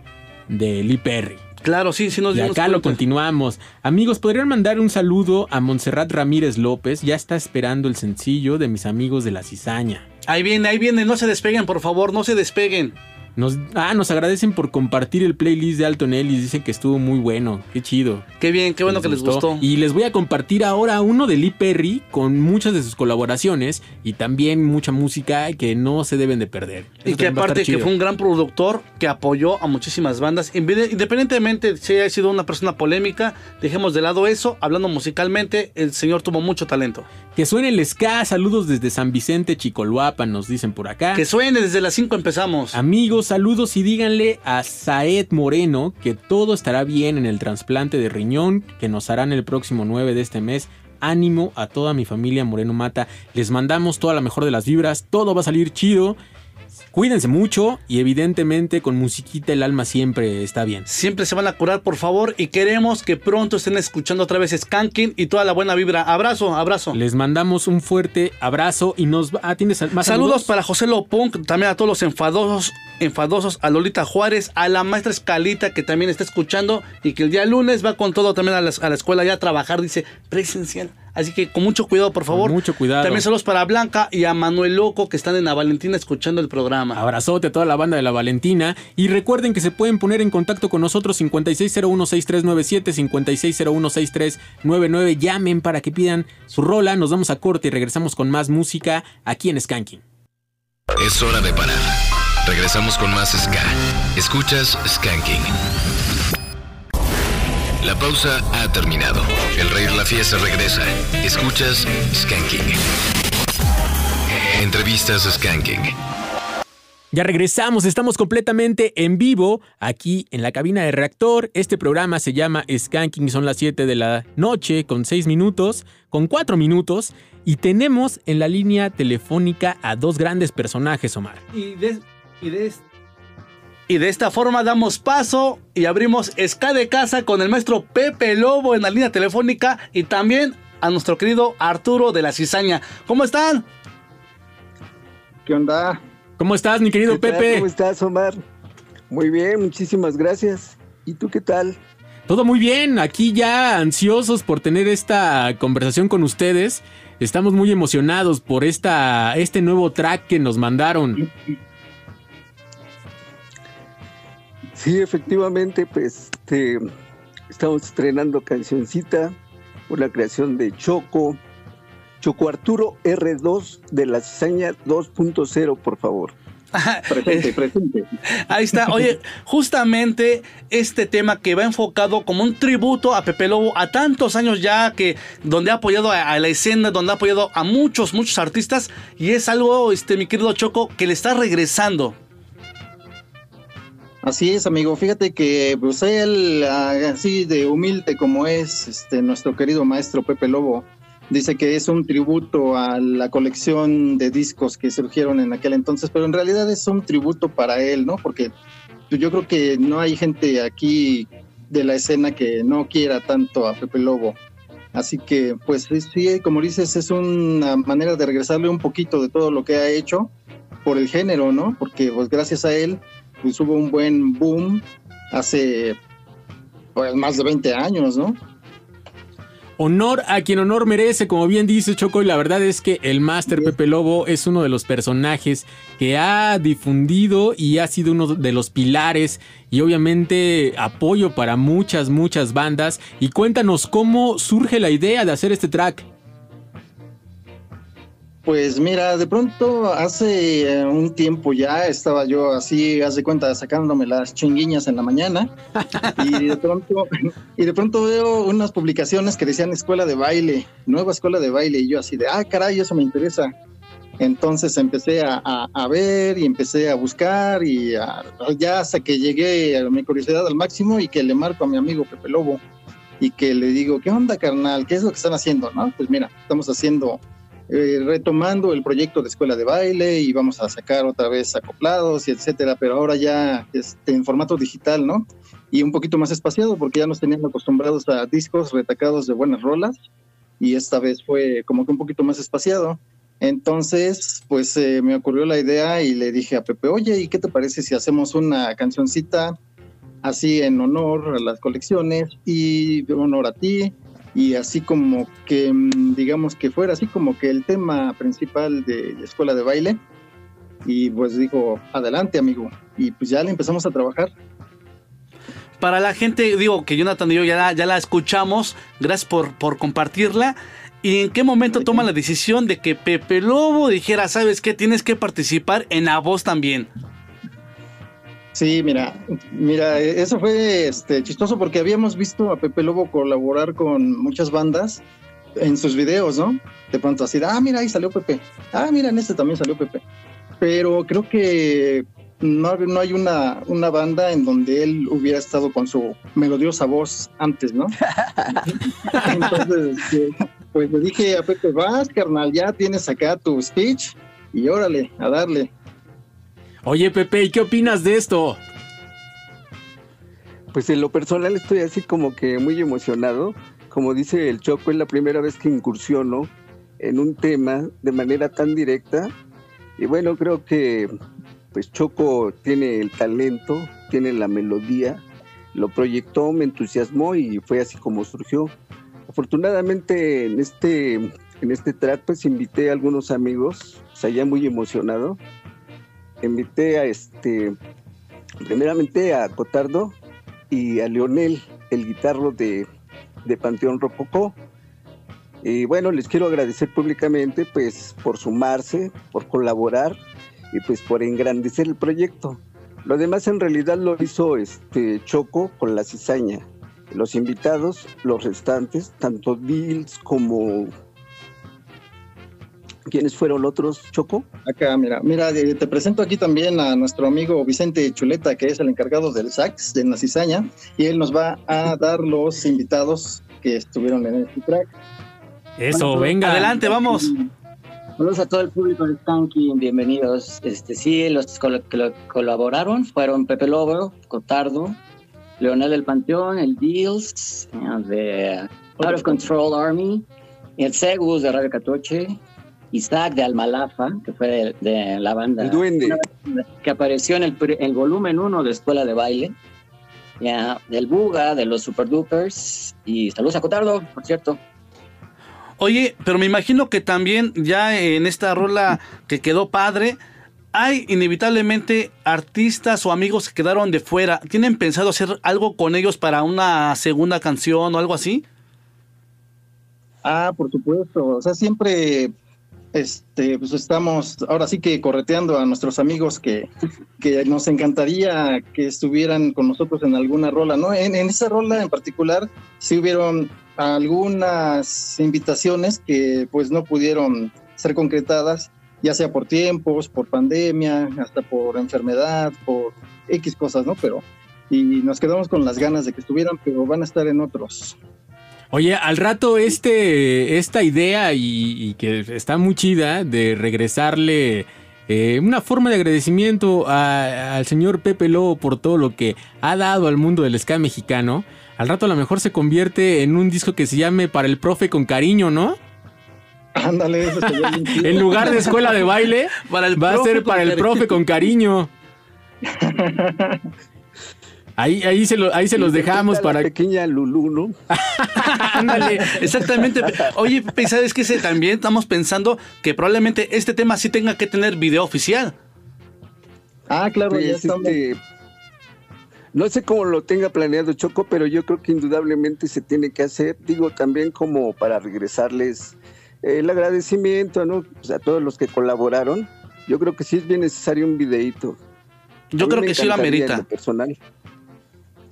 de Lee Perry. Claro, sí, sí nos Y acá lo continuamos. Amigos, ¿podrían mandar un saludo a Montserrat Ramírez López? Ya está esperando el sencillo de mis amigos de la cizaña. Ahí viene, ahí viene, no se despeguen, por favor, no se despeguen. Nos, ah, nos agradecen por compartir el playlist de Alton Ellis. Dicen que estuvo muy bueno. Qué chido. Qué bien, qué bueno que les gustó. Y les voy a compartir ahora uno de Lee Perry con muchas de sus colaboraciones y también mucha música que no se deben de perder. Y que aparte que fue un gran productor que apoyó a muchísimas bandas. Independientemente si haya sido una persona polémica, dejemos de lado eso. Hablando musicalmente, el señor tuvo mucho talento. Que suene el ska. Saludos desde San Vicente, Chicoluapan, nos dicen por acá. Que suene, desde las 5 empezamos. Amigos, saludos y díganle a Saed Moreno que todo estará bien en el trasplante de riñón que nos harán el próximo 9 de este mes. Ánimo a toda mi familia Moreno Mata. Les mandamos toda la mejor de las vibras. Todo va a salir chido. Cuídense mucho y evidentemente con musiquita el alma siempre está bien. Siempre se van a curar, por favor, y queremos que pronto estén escuchando otra vez Skanking y toda la buena vibra. Abrazo, abrazo. Les mandamos un fuerte abrazo y nos va... Ah, ¿tienes más Saludos para José Lopunk, también a todos los enfadosos, enfadosos, a Lolita Juárez, a la maestra Escalita que también está escuchando y que el día lunes va con todo también a la, a la escuela ya a trabajar, dice presencial. Así que con mucho cuidado, por favor. mucho cuidado. También saludos para Blanca y a Manuel Loco que están en la Valentina escuchando el programa. Abrazote a toda la banda de la Valentina. Y recuerden que se pueden poner en contacto con nosotros 56016397, 56016399. Llamen para que pidan su rola. Nos vamos a corte y regresamos con más música aquí en Skanking. Es hora de parar. Regresamos con más Ska. Escuchas Skanking. La pausa ha terminado. El rey de la fiesta regresa. Escuchas Skanking. Entrevistas Skanking. Ya regresamos, estamos completamente en vivo aquí en la cabina de reactor. Este programa se llama Skanking, son las 7 de la noche con 6 minutos, con 4 minutos. Y tenemos en la línea telefónica a dos grandes personajes, Omar. Y de, y de y de esta forma damos paso y abrimos Ska de Casa con el maestro Pepe Lobo en la línea telefónica y también a nuestro querido Arturo de la Cizaña. ¿Cómo están? ¿Qué onda? ¿Cómo estás, mi querido. Pepe? ¿Cómo estás, Omar? Muy bien, muchísimas gracias. ¿Y tú qué tal? Todo muy bien, aquí ya ansiosos por tener esta conversación con ustedes. Estamos muy emocionados por esta, este nuevo track que nos mandaron. Sí, efectivamente, pues este, estamos estrenando cancioncita por la creación de Choco. Choco Arturo R2 de la cizaña 2.0, por favor. Presente, presente. Ahí está. Oye, justamente este tema que va enfocado como un tributo a Pepe Lobo a tantos años ya que donde ha apoyado a, a la escena, donde ha apoyado a muchos, muchos artistas y es algo, este, mi querido Choco, que le está regresando. Así es, amigo. Fíjate que pues él, ah, así de humilde como es, este, nuestro querido maestro Pepe Lobo, dice que es un tributo a la colección de discos que surgieron en aquel entonces, pero en realidad es un tributo para él, ¿no? Porque yo creo que no hay gente aquí de la escena que no quiera tanto a Pepe Lobo. Así que, pues sí, como dices, es una manera de regresarle un poquito de todo lo que ha hecho por el género, ¿no? Porque pues gracias a él pues hubo un buen boom hace pues, más de 20 años, ¿no? Honor a quien honor merece, como bien dice Choco, y la verdad es que el Master Pepe Lobo es uno de los personajes que ha difundido y ha sido uno de los pilares y obviamente apoyo para muchas, muchas bandas. Y cuéntanos cómo surge la idea de hacer este track. Pues mira, de pronto hace eh, un tiempo ya estaba yo así, haz de cuenta, sacándome las chinguiñas en la mañana y de pronto y de pronto veo unas publicaciones que decían escuela de baile, nueva escuela de baile y yo así de, ah, caray, eso me interesa. Entonces empecé a, a- a ver y empecé a buscar y a- ya hasta que llegué a mi curiosidad al máximo y que le marco a mi amigo Pepe Lobo y que le digo, ¿qué onda, carnal? ¿Qué es lo que están haciendo? No, pues mira, estamos haciendo, eh, retomando el proyecto de escuela de baile y vamos a sacar otra vez acoplados y etcétera, pero ahora ya este, en formato digital, ¿no? Y un poquito más espaciado porque ya nos tenían acostumbrados a discos retacados de buenas rolas y esta vez fue como que un poquito más espaciado. Entonces, pues eh, me ocurrió la idea y le dije a Pepe, oye, ¿y qué te parece si hacemos una cancioncita así en honor a las colecciones y de honor a ti? Y así como que, mm, digamos que fuera así como que el tema principal de la escuela de baile. Y pues dijo, adelante amigo. Y pues ya le empezamos a trabajar. Para la gente, digo que Jonathan y yo ya, la- ya la escuchamos. Gracias por, por compartirla. ¿Y en qué momento toma la decisión de que Pepe Lobo dijera, sabes qué, tienes que participar en la voz también? Sí, mira, mira, eh, eso fue este, chistoso porque habíamos visto a Pepe Lobo colaborar con muchas bandas en sus videos, ¿no? De pronto así, ah, mira, ahí salió Pepe. Ah, mira, en este también salió Pepe. Pero creo que no, no hay una, una banda en donde él hubiera estado con su melodiosa voz antes, ¿no? Entonces, este, pues le dije a Pepe, vas, carnal, ya tienes acá tu speech y órale, a darle. Oye, Pepe, ¿y qué opinas de esto? Pues en lo personal estoy así como que muy emocionado. Como dice el Choco, es la primera vez que incursiono en un tema de manera tan directa. Y bueno, creo que pues Choco tiene el talento, tiene la melodía, lo proyectó, me entusiasmó y fue así como surgió. Afortunadamente en este, en este track pues invité a algunos amigos, o sea, ya muy emocionado. Invité a este, primeramente a Cotardo y a Leonel, el guitarro de, de Panteón Rococó. Y bueno, les quiero agradecer públicamente pues por sumarse, por colaborar y pues por engrandecer el proyecto. Lo demás en realidad lo hizo este Choco con la cizaña. Los invitados, los restantes, tanto Bills como ¿Quiénes fueron otros, Choco? Acá, mira, mira, te presento aquí también a nuestro amigo Vicente Chuleta, que es el encargado del sax de la cizaña, y él nos va a dar los invitados que estuvieron en este track. Eso, venga. Adelante, vamos. Saludos a todo el público de Skanking, bienvenidos. Este, sí, los col- que colaboraron fueron Pepe Lobo, Cotardo, Leonel del Panteón, el Deals, eh, de Out of Control Army, el Segus de Radio Catoche, Isaac de Almalafa, que fue de, de la banda. El Duende. Que apareció en el volumen 1 de Escuela de Baile. Ya, del Buga, de los Super Dupers. Y saludos a Cotardo, por cierto. Oye, pero me imagino que también ya en esta rola que quedó padre, hay inevitablemente artistas o amigos que quedaron de fuera. ¿Tienen pensado hacer algo con ellos para una segunda canción o algo así? Ah, por supuesto. O sea, siempre este, pues estamos ahora sí que correteando a nuestros amigos que, que nos encantaría que estuvieran con nosotros en alguna rola, ¿no? En, en esa rola en particular sí hubieron algunas invitaciones que pues no pudieron ser concretadas, ya sea por tiempos, por pandemia, hasta por enfermedad, por X cosas, ¿no? Pero y nos quedamos con las ganas de que estuvieran, pero van a estar en otros. Oye, al rato este, esta idea y, y que está muy chida de regresarle eh, una forma de agradecimiento a- al señor Pepe Lobo por todo lo que ha dado al mundo del ska mexicano. Al rato a lo mejor se convierte en un disco que se llame Para el Profe con Cariño, ¿no? Ándale, eso. En lugar de escuela de baile, para el va a ser para el cariño. profe con cariño. Ahí, ahí, se, lo- ahí se los dejamos para... pequeña Lulú, ¿no? Ándale, exactamente. Oye, ¿sabes qué? También estamos pensando que probablemente este tema sí tenga que tener video oficial. Ah, claro, Pues, ya estamos. este, no sé cómo lo tenga planeado Choco, pero yo creo que indudablemente se tiene que hacer, digo, también como para regresarles eh, el agradecimiento, ¿no? Pues, a todos los que colaboraron. Yo creo que sí es bien necesario un videíto. Yo creo que sí lo amerita. lo personal.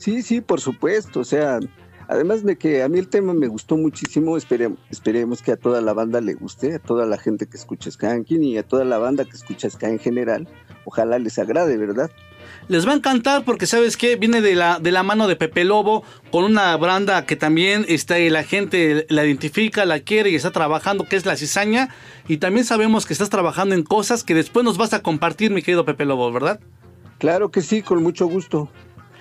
Sí, sí, por supuesto. O sea, además de que a mí el tema me gustó muchísimo, esperemos, esperemos que a toda la banda le guste, a toda la gente que escucha Skanking y a toda la banda que escucha Ska en general. Ojalá les agrade, ¿verdad? Les va a encantar porque, ¿sabes qué? Viene de la, de la mano de Pepe Lobo con una banda que también está, la gente la identifica, la quiere y está trabajando, que es la cizaña. Y también sabemos que estás trabajando en cosas que después nos vas a compartir, mi querido Pepe Lobo, ¿verdad? Claro que sí, con mucho gusto.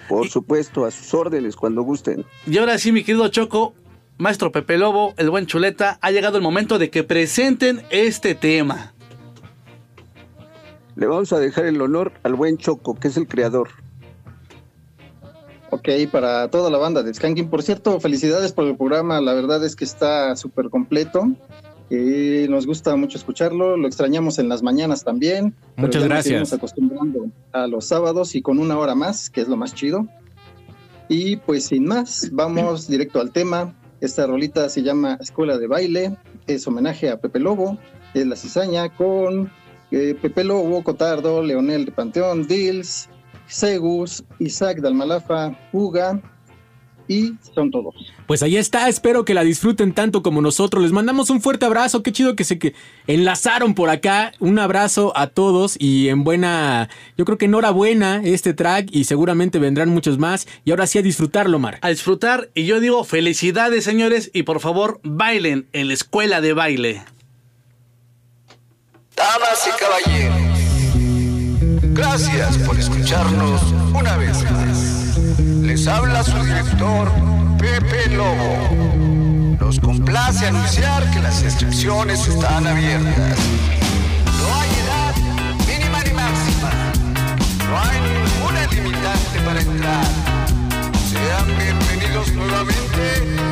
Por supuesto, a sus órdenes cuando gusten. Y ahora sí, mi querido Choco, maestro Pepe Lobo, el buen Chuleta, ha llegado el momento de que presenten este tema. Le vamos a dejar el honor al buen Choco, que es el creador. Ok, para toda la banda de Skanking. Por cierto, felicidades por el programa. La verdad es que está súper completo. Nos gusta mucho escucharlo. Lo extrañamos en las mañanas también. Muchas nos gracias. seguimos acostumbrando a los sábados y con una hora más, que es lo más chido. Y pues sin más, vamos directo al tema. Esta rolita se llama Escuela de Baile. Es homenaje a Pepe Lobo. Es la cizaña con eh, Pepe Lobo, Cotardo, Leonel de Panteón, Dils, Segus, Isaac de Almalafa, Uga y son todos. Pues ahí está, espero que la disfruten tanto como nosotros. Les mandamos un fuerte abrazo, qué chido que se que enlazaron por acá. Un abrazo a todos y en buena, yo creo que enhorabuena este track y seguramente vendrán muchos más. Y ahora sí a disfrutarlo, Mar. A disfrutar y yo digo felicidades señores y por favor bailen en la escuela de baile. Damas y caballeros, gracias por escucharnos una vez más. Les habla su director, Pepe Lobo. Nos complace anunciar que las inscripciones están abiertas. No hay edad mínima ni máxima. No hay ninguna limitante para entrar. Sean bienvenidos nuevamente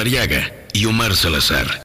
Madariaga y Omar Salazar.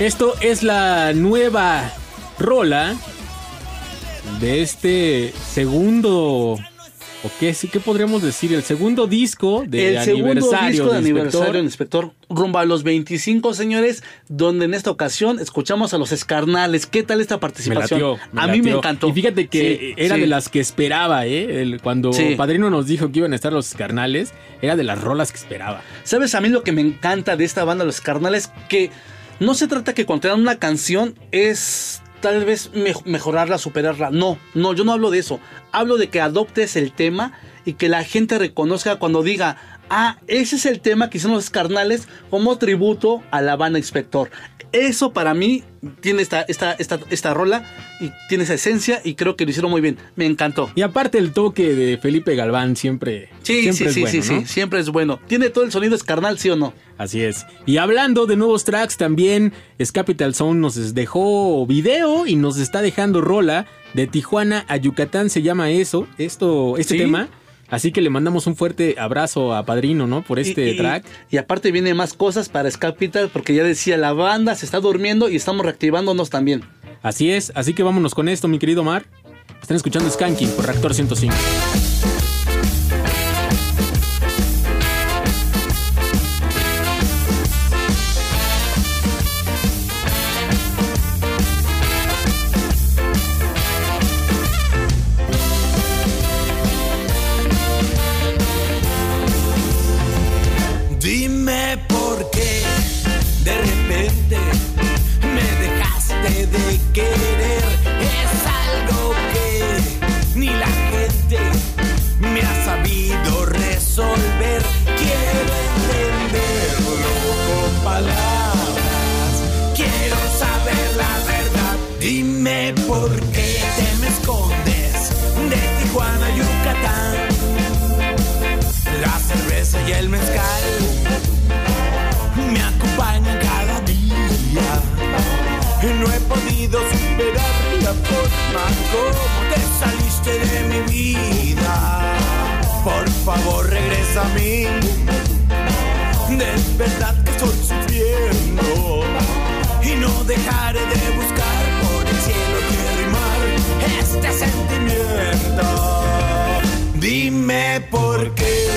Esto es la nueva rola de este segundo o qué, qué podríamos decir, el segundo disco de el segundo aniversario disco de de aniversario Inspector. inspector rumbo a los 25 señores donde en esta ocasión escuchamos a los escarnales qué tal esta Me participación latió, me a mí me encantó Y fíjate que Sí, era sí. de las que esperaba, ¿eh? El- cuando Sí. Padrino nos dijo que iban a estar los carnales, era de las rolas que esperaba. ¿Sabes a mí lo que me encanta de esta banda Los Carnales? Que no se trata que cuando dan una canción es tal vez me- mejorarla, superarla. No, no, yo no hablo de eso. Hablo de que adoptes el tema y que la gente reconozca cuando diga, ah, ese es el tema que hicieron los Carnales como tributo a la banda Inspector. Eso para mí tiene esta, esta, esta, esta rola y tiene esa esencia y creo que lo hicieron muy bien. Me encantó. Y aparte el toque de Felipe Galván siempre, Sí, siempre sí, es sí, bueno, sí, ¿no? sí, siempre es bueno. ¿Tiene todo el sonido escarnal, sí o no? Así es. Y hablando de nuevos tracks, también Capital Sound nos dejó video y nos está dejando rola de Tijuana a Yucatán, se llama eso, esto, este Sí. tema. Así que le mandamos un fuerte abrazo a Padrino, ¿no? Por este y, y- track. Y aparte viene más cosas para Capital porque ya decía, la banda se está durmiendo y estamos reactivándonos también. Así es, así que vámonos con esto, mi querido Mar. Están escuchando Skanking por Reactor 105. El mezcal me acompañan cada día. Y no he podido superar la forma como te saliste de mi vida. Por favor, regresa a mí. De verdad que estoy sufriendo. Y no dejaré de buscar por el cielo tierra y mar este sentimiento. Dime por qué,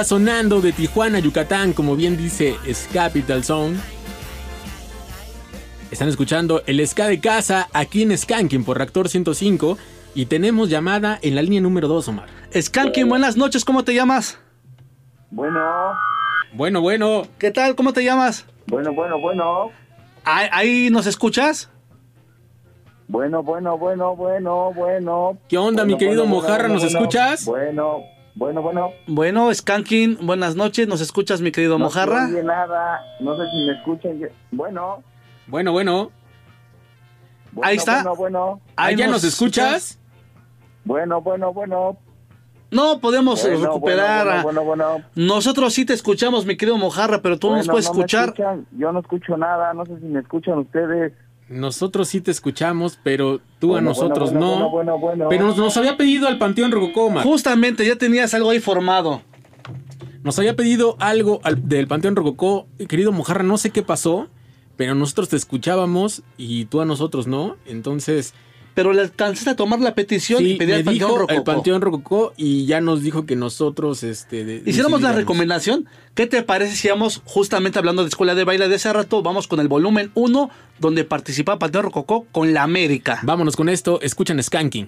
está sonando de Tijuana, Yucatán, como bien dice Capital Sound. Están escuchando el ska de casa aquí en Skanking por Reactor 105 y tenemos llamada en la línea número 2, Omar. Skanking, buenas noches, ¿cómo te llamas? Bueno. Bueno, bueno. ¿Qué tal? ¿Cómo te llamas? Bueno, bueno, bueno. ¿Ahí, ahí nos escuchas? Bueno, bueno, bueno, bueno, bueno. ¿Qué onda, mi querido bueno, Mojarra? bueno, ¿Nos bueno, escuchas? Bueno, bueno, bueno. Bueno, Skanking, buenas noches. ¿Nos escuchas, mi querido No Mojarra? oye nada. No sé si me escuchan. Bueno. Bueno, bueno. bueno, Ahí está. Bueno, bueno. ¿Ah, ya nos escuchas? Bueno, bueno, bueno. No podemos Bueno, recuperar. bueno, bueno, bueno, bueno. Nosotros sí te escuchamos, mi querido Mojarra, pero tú no nos puedes no me escuchar. escuchan. Yo no escucho nada. No sé si me escuchan ustedes. Nosotros sí te escuchamos, pero tú a nosotros bueno, no. bueno, bueno, bueno. Pero nos, nos había pedido al Panteón Rococó, Omar. Justamente, ya tenías algo ahí formado. Nos había pedido algo al- del Panteón Rococó. Querido Mojarra, no sé qué pasó, pero nosotros te escuchábamos y tú a nosotros no. Entonces. Pero le alcanzaste a tomar la petición sí, y pedir al Panteón dijo Rococó. el Panteón Rococó y ya nos dijo que nosotros. Este, de- Hiciéramos la recomendación. ¿Qué te parece si vamos justamente hablando de escuela de baile de ese rato? Vamos con el volumen 1, donde participa Panteón Rococó con la América. Vámonos con esto. Escuchan Skanking.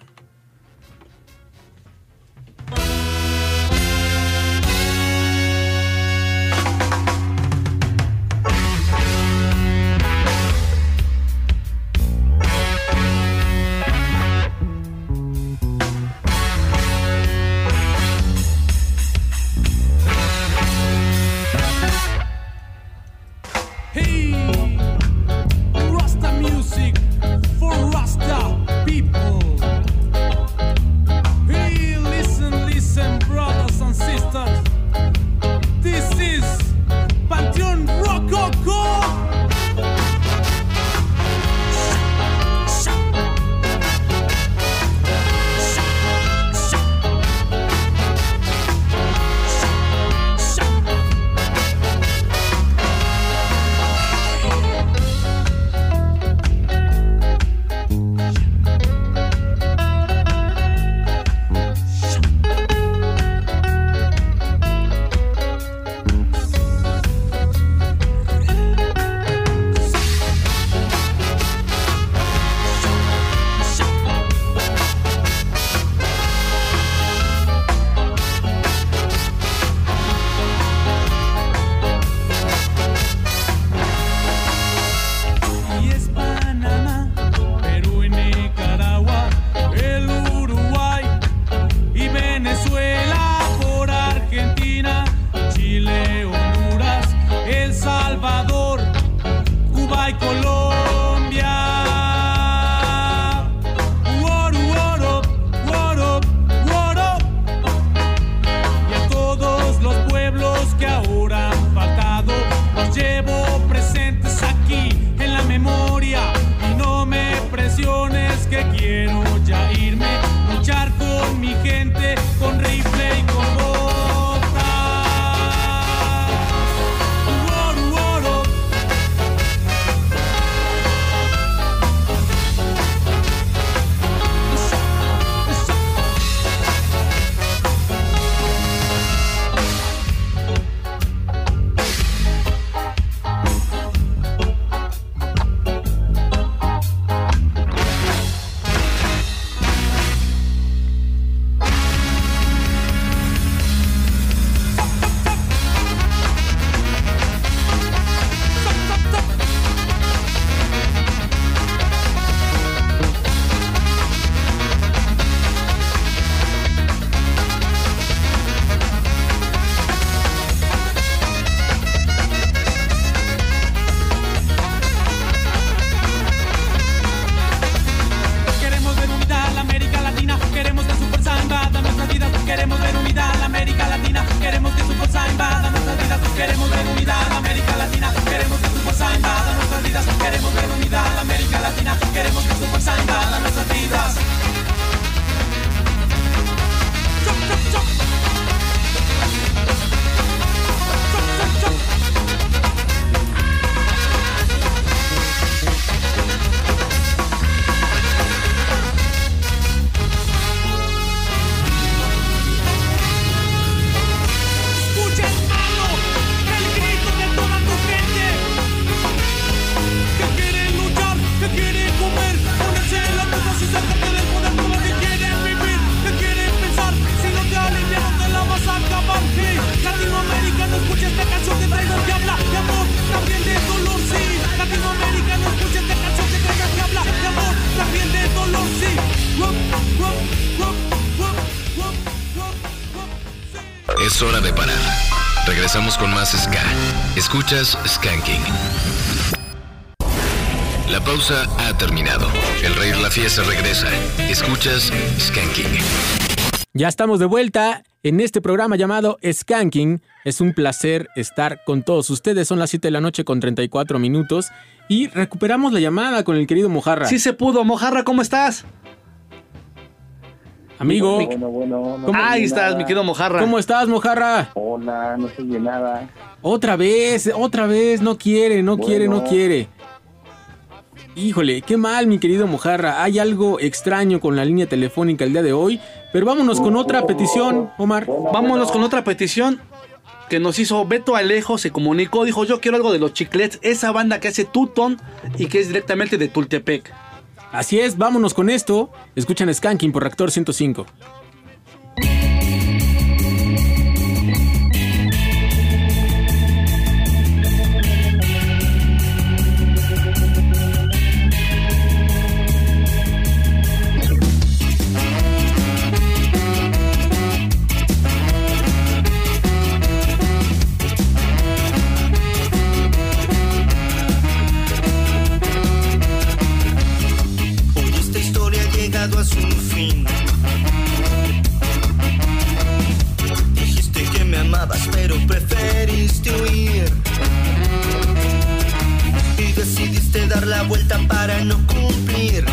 Escuchas Skanking. La pausa ha terminado. El rey de la fiesta regresa. Escuchas Skanking. Ya estamos de vuelta en este programa llamado Skanking. Es un placer estar con todos ustedes. Son las 7 de la noche con 34 minutos y recuperamos la llamada con el querido Mojarra. Sí se pudo. Mojarra, ¿cómo estás? Amigo. Bueno, bueno, no ¿Cómo- se oye Ahí estás, nada. mi querido Mojarra. ¿Cómo estás, Mojarra? Hola, no se oye nada. Otra vez, otra vez, no quiere, no quiere, no quiere. Híjole, qué mal, mi querido Mojarra. Hay algo extraño con la línea telefónica el día de hoy. Pero vámonos con otra petición, Omar. Vámonos con otra petición que nos hizo Beto Alejo, se comunicó, dijo yo quiero algo de los chiclets, esa banda que hace Tuton y que es directamente de Tultepec. Así es, vámonos con esto. Escuchan Skanking por Reactor 105. Preferiste huir. Y decidiste dar la vuelta para no cumplir.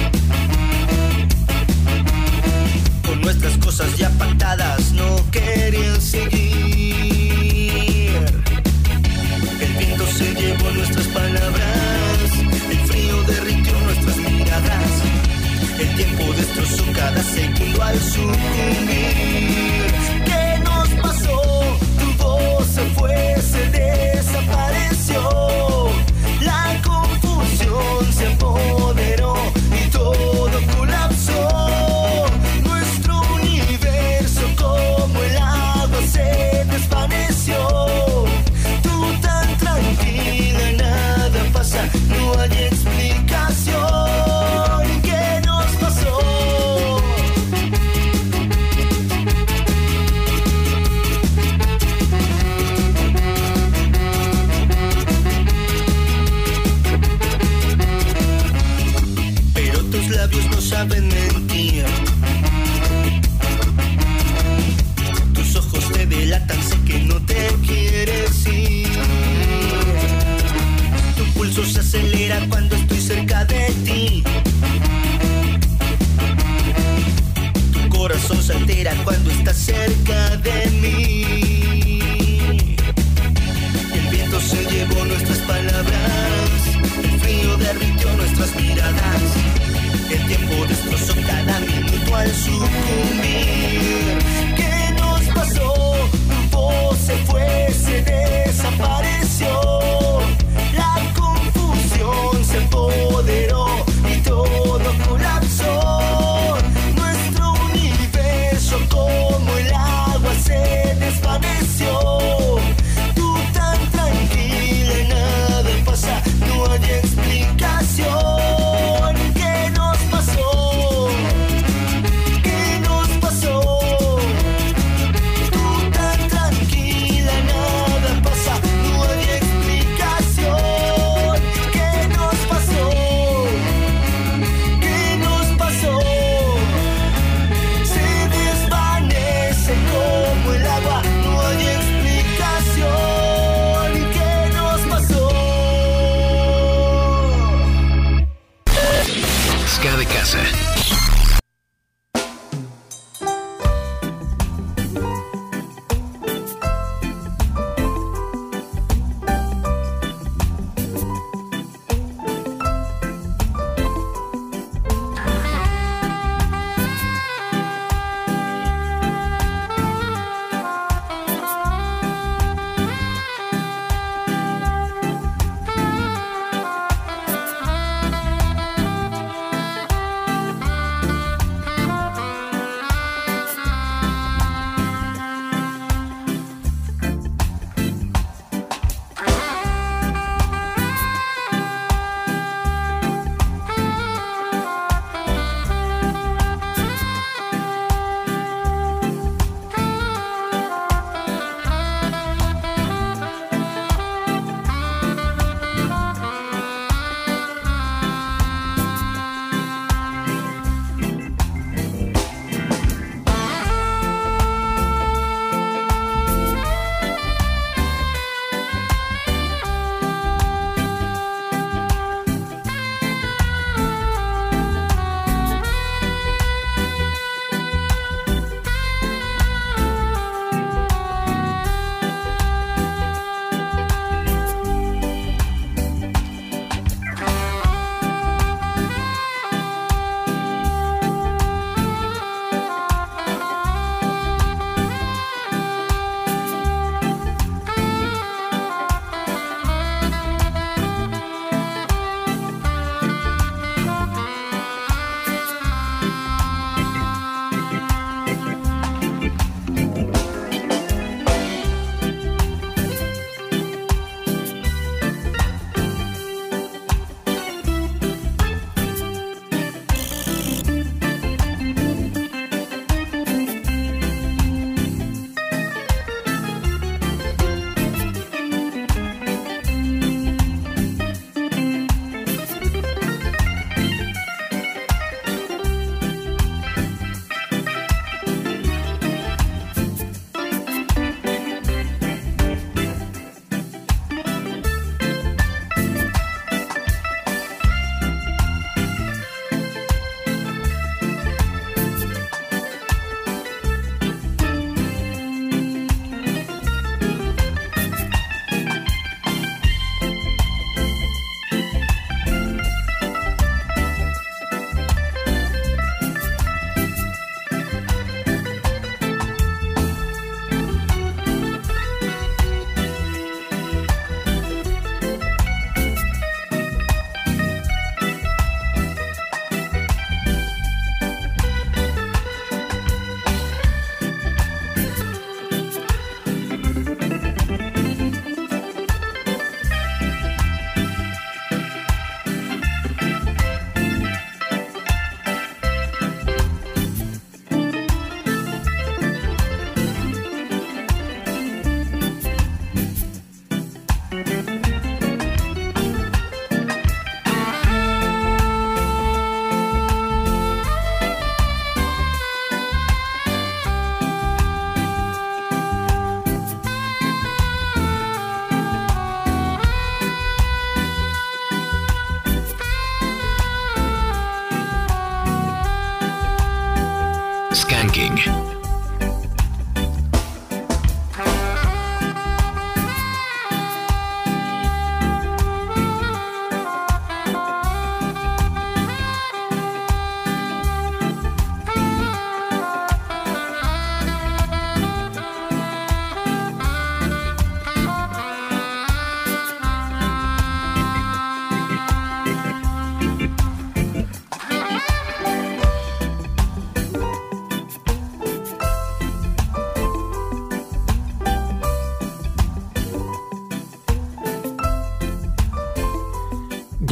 Con nuestras cosas ya pactadas, no querían seguir. El viento se llevó nuestras palabras, el frío derritió nuestras miradas, el tiempo destrozó cada segundo al sucumbir. Se fue, se desapareció. Altera cuando estás cerca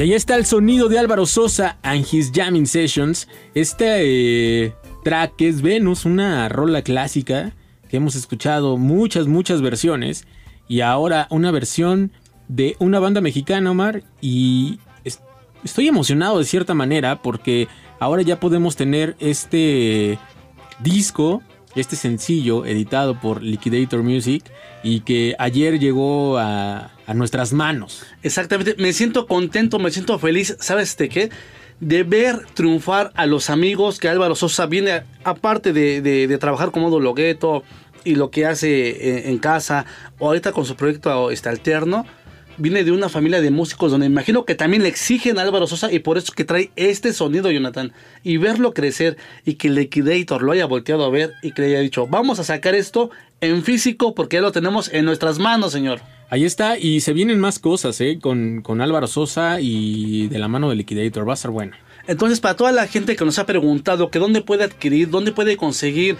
ahí está el sonido de Álvaro Sosa and His Jamming Sessions. Este eh, track es Venus, una rola clásica que hemos escuchado muchas, muchas versiones. Y ahora una versión de una banda mexicana, Omar. Y es- estoy emocionado de cierta manera porque ahora ya podemos tener este disco, este sencillo editado por Liquidator Music y que ayer llegó a, a nuestras manos. Exactamente, me siento contento, me siento feliz, ¿sabes de qué? De ver triunfar a los amigos que Álvaro Sosa viene, aparte de, de- trabajar como Dologueto y lo que hace en, en casa, o ahorita con su proyecto este, alterno, viene de una familia de músicos donde imagino que también le exigen a Álvaro Sosa y por eso que trae este sonido, Jonathan. Y verlo crecer y que Liquidator lo haya volteado a ver y que le haya dicho, vamos a sacar esto en físico porque ya lo tenemos en nuestras manos, señor. Ahí está, y se vienen más cosas, ¿eh? Con, con Álvaro Sosa y de la mano de Liquidator. Va a ser bueno. Entonces, para toda la gente que nos ha preguntado que dónde puede adquirir, dónde puede conseguir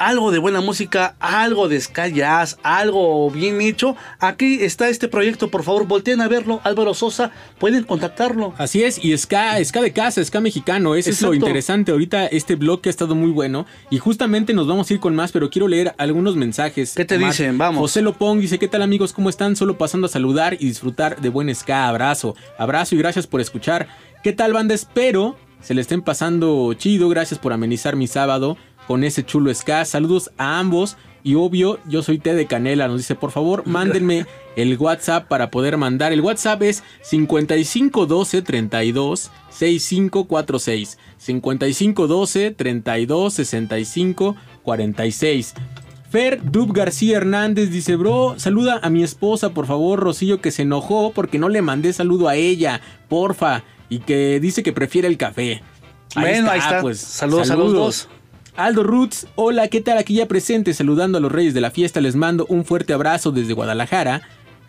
algo de buena música, algo de Sky Jazz, algo bien hecho, aquí está este proyecto. Por favor, volteen a verlo. Álvaro Sosa, pueden contactarlo. Así es, y ska, ska de casa, ska mexicano, eso es lo interesante. Ahorita este blog que ha estado muy bueno y justamente nos vamos a ir con más, pero quiero leer algunos mensajes. ¿Qué te dicen? Vamos. José Lopong dice, ¿qué tal amigos? ¿Cómo están? Solo pasando a saludar y disfrutar de buen ska. Abrazo, abrazo y gracias por escuchar. ¿Qué tal banda? Espero se le estén pasando chido. Gracias por amenizar mi sábado con ese chulo ska. Saludos a ambos. Y obvio, yo soy T de Canela. Nos dice, por favor, mándenme el WhatsApp para poder mandar. El WhatsApp es 5512 32 6546. 5512 32 65 46. Fer Dub García Hernández dice, bro, saluda a mi esposa, por favor, Rocío, que se enojó porque no le mandé saludo a ella, porfa, y que dice que prefiere el café. Bueno, ahí está. pues. Saludos a los dos. Aldo Roots, hola, ¿qué tal? Aquí ya presente, saludando a los reyes de la fiesta, les mando un fuerte abrazo desde Guadalajara,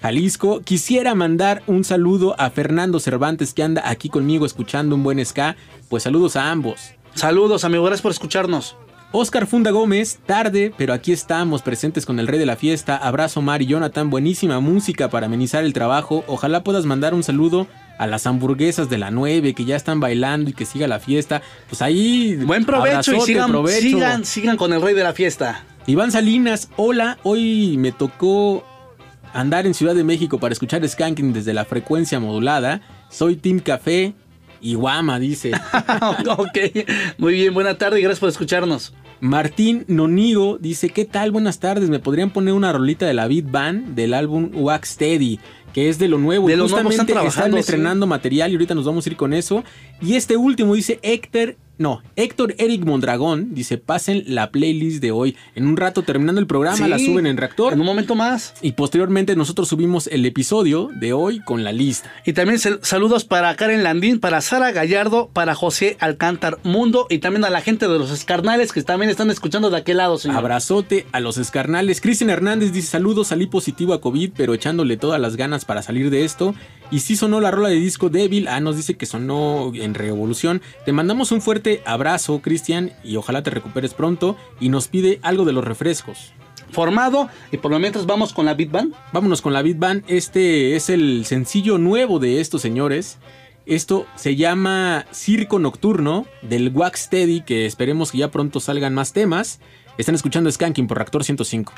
Jalisco. Quisiera mandar un saludo a Fernando Cervantes que anda aquí conmigo escuchando un buen ska, pues saludos a ambos. Saludos, amigo, gracias por escucharnos. Oscar Funda Gómez, tarde, pero aquí estamos presentes con el rey de la fiesta. Abrazo Mar y Jonathan, buenísima música para amenizar el trabajo. Ojalá puedas mandar un saludo a las hamburguesas de la 9 que ya están bailando y que siga la fiesta. Pues ahí. Buen provecho y abrazote, sigan, provecho. sigan, sigan con el rey de la fiesta. Iván Salinas, hola, hoy me tocó andar en Ciudad de México para escuchar Skanking desde la frecuencia modulada. Soy Team Café y Guama, dice. ok, muy bien, buena tarde y gracias por escucharnos. Martín Nonigo dice, ¿qué tal? Buenas tardes, ¿me podrían poner una rolita de la Beat Band del álbum Wax Steady? Que es de lo nuevo. De y lo nuevo están justamente trabajando, sí. estrenando material y ahorita nos vamos a ir con eso. Y este último dice Héctor, no, Héctor Eric Mondragón, dice, pasen la playlist de hoy. En un rato terminando el programa Sí, la suben en Reactor. En un momento más. Y posteriormente nosotros subimos el episodio de hoy con la lista. Y también sal- saludos para Karen Landín, para Sara Gallardo, para José Alcántar Mundo y también a la gente de los escarnales que también están escuchando de aquel lado, señor. Abrazote a los escarnales. Cristian Hernández dice saludos, salí positivo a COVID, pero echándole todas las ganas para salir de esto. Y sí sonó la rola de disco débil. Ah, nos dice que sonó en revolución. Te mandamos un fuerte abrazo, Cristian, y ojalá te recuperes pronto. Y nos pide algo de los refrescos. Formado, y por lo mientras vamos con la Beat Band. Vámonos con la Beat Band. Este es el sencillo nuevo de estos señores. Esto se llama Circo Nocturno del Wax Steady, que esperemos que ya pronto salgan más temas. Están escuchando Skanking por Reactor 105.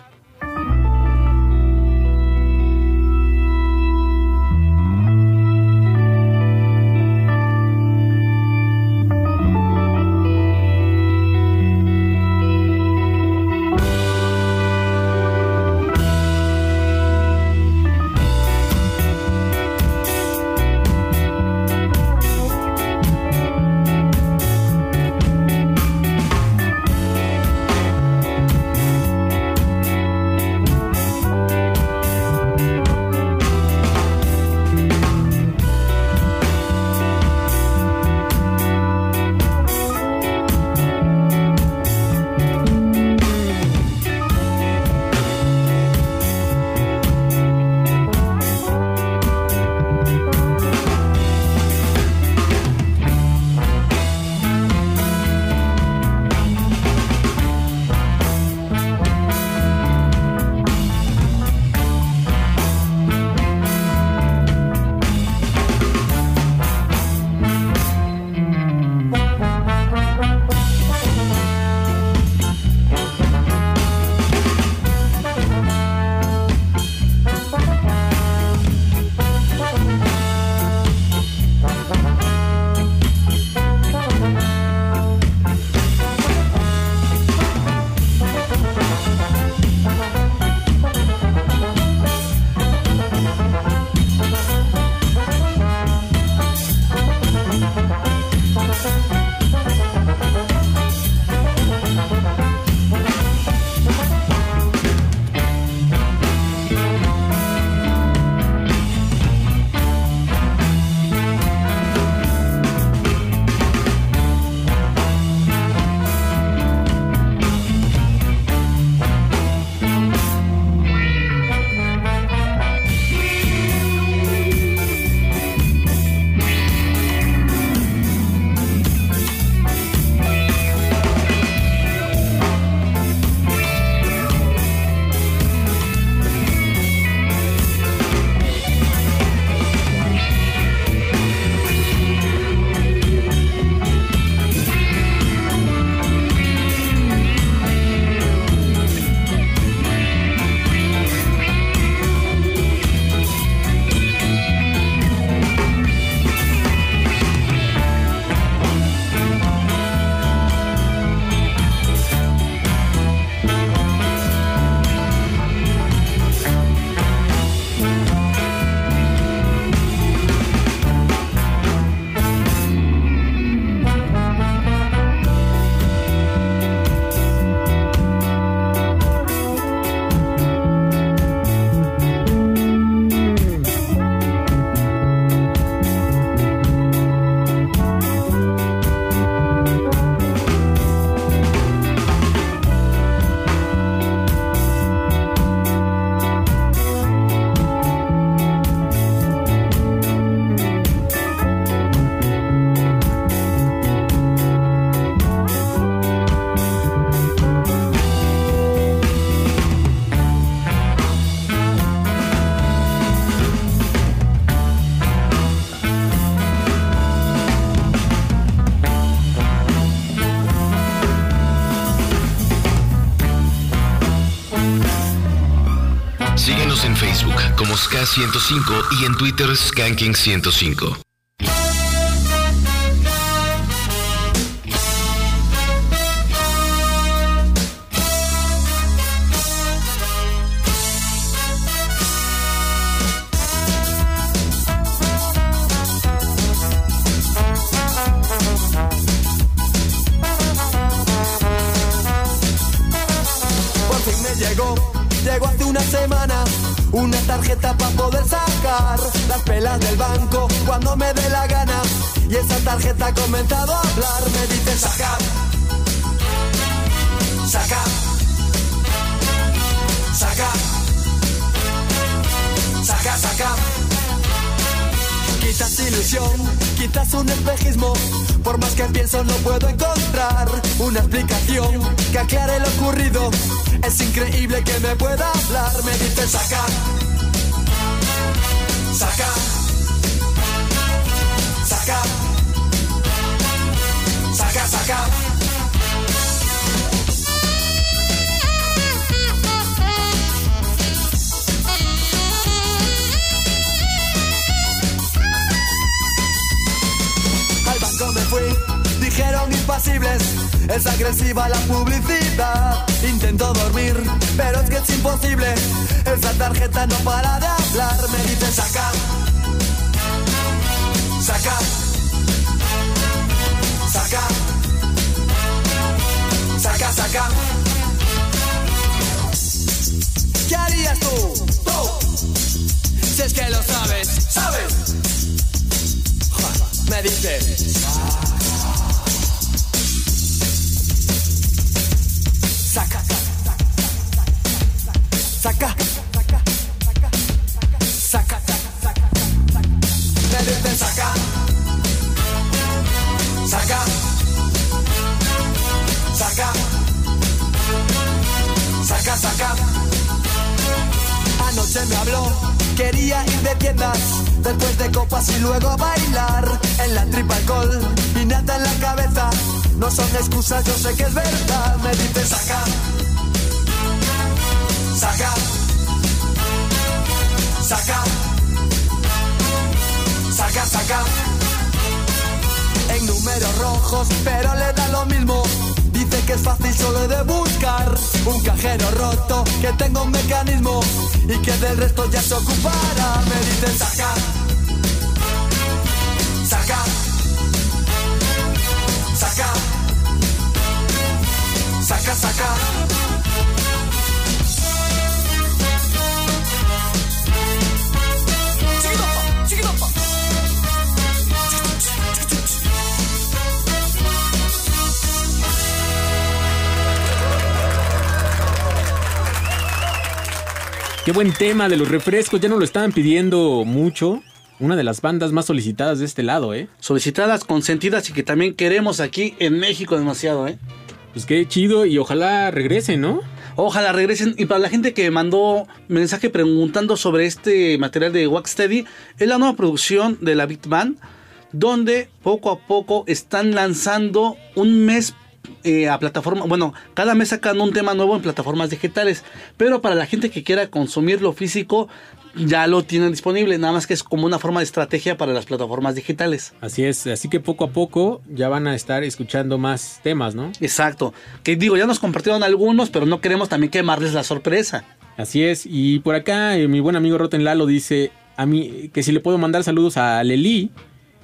K105 y en Twitter Skanking105. Me habló, quería ir de tiendas Después de copas y luego bailar. En la tripa alcohol y nada en la cabeza. No son excusas, yo sé que es verdad. Me dice saca Saca Saca Saca, saca En números rojos, pero le da lo mismo que es fácil solo de buscar un cajero roto, que tengo un mecanismo y que del resto ya se ocupará. Me dice saca, saca, saca, saca, saca. Qué buen tema de los refrescos, ya no lo estaban pidiendo mucho. Una de las bandas más solicitadas de este lado, ¿eh? Solicitadas, consentidas y que también queremos aquí en México demasiado, ¿eh? Pues qué chido y ojalá regresen, ¿no? Ojalá regresen. Y para la gente que mandó mensaje preguntando sobre este material de Waxsteady, es la nueva producción de la Beat Band, donde poco a poco están lanzando un mes eh, a plataforma. Bueno, cada mes sacan un tema nuevo en plataformas digitales. Pero para la gente que quiera consumir lo físico, ya lo tienen disponible. Nada más que es como una forma de estrategia para las plataformas digitales. Así es, así que poco a poco ya van a estar escuchando más temas, ¿no? Exacto. Que digo, ya nos compartieron algunos, pero no queremos también quemarles la sorpresa. Así es, y por acá eh, mi buen amigo Roten Lalo dice a mí que si le puedo mandar saludos a Leli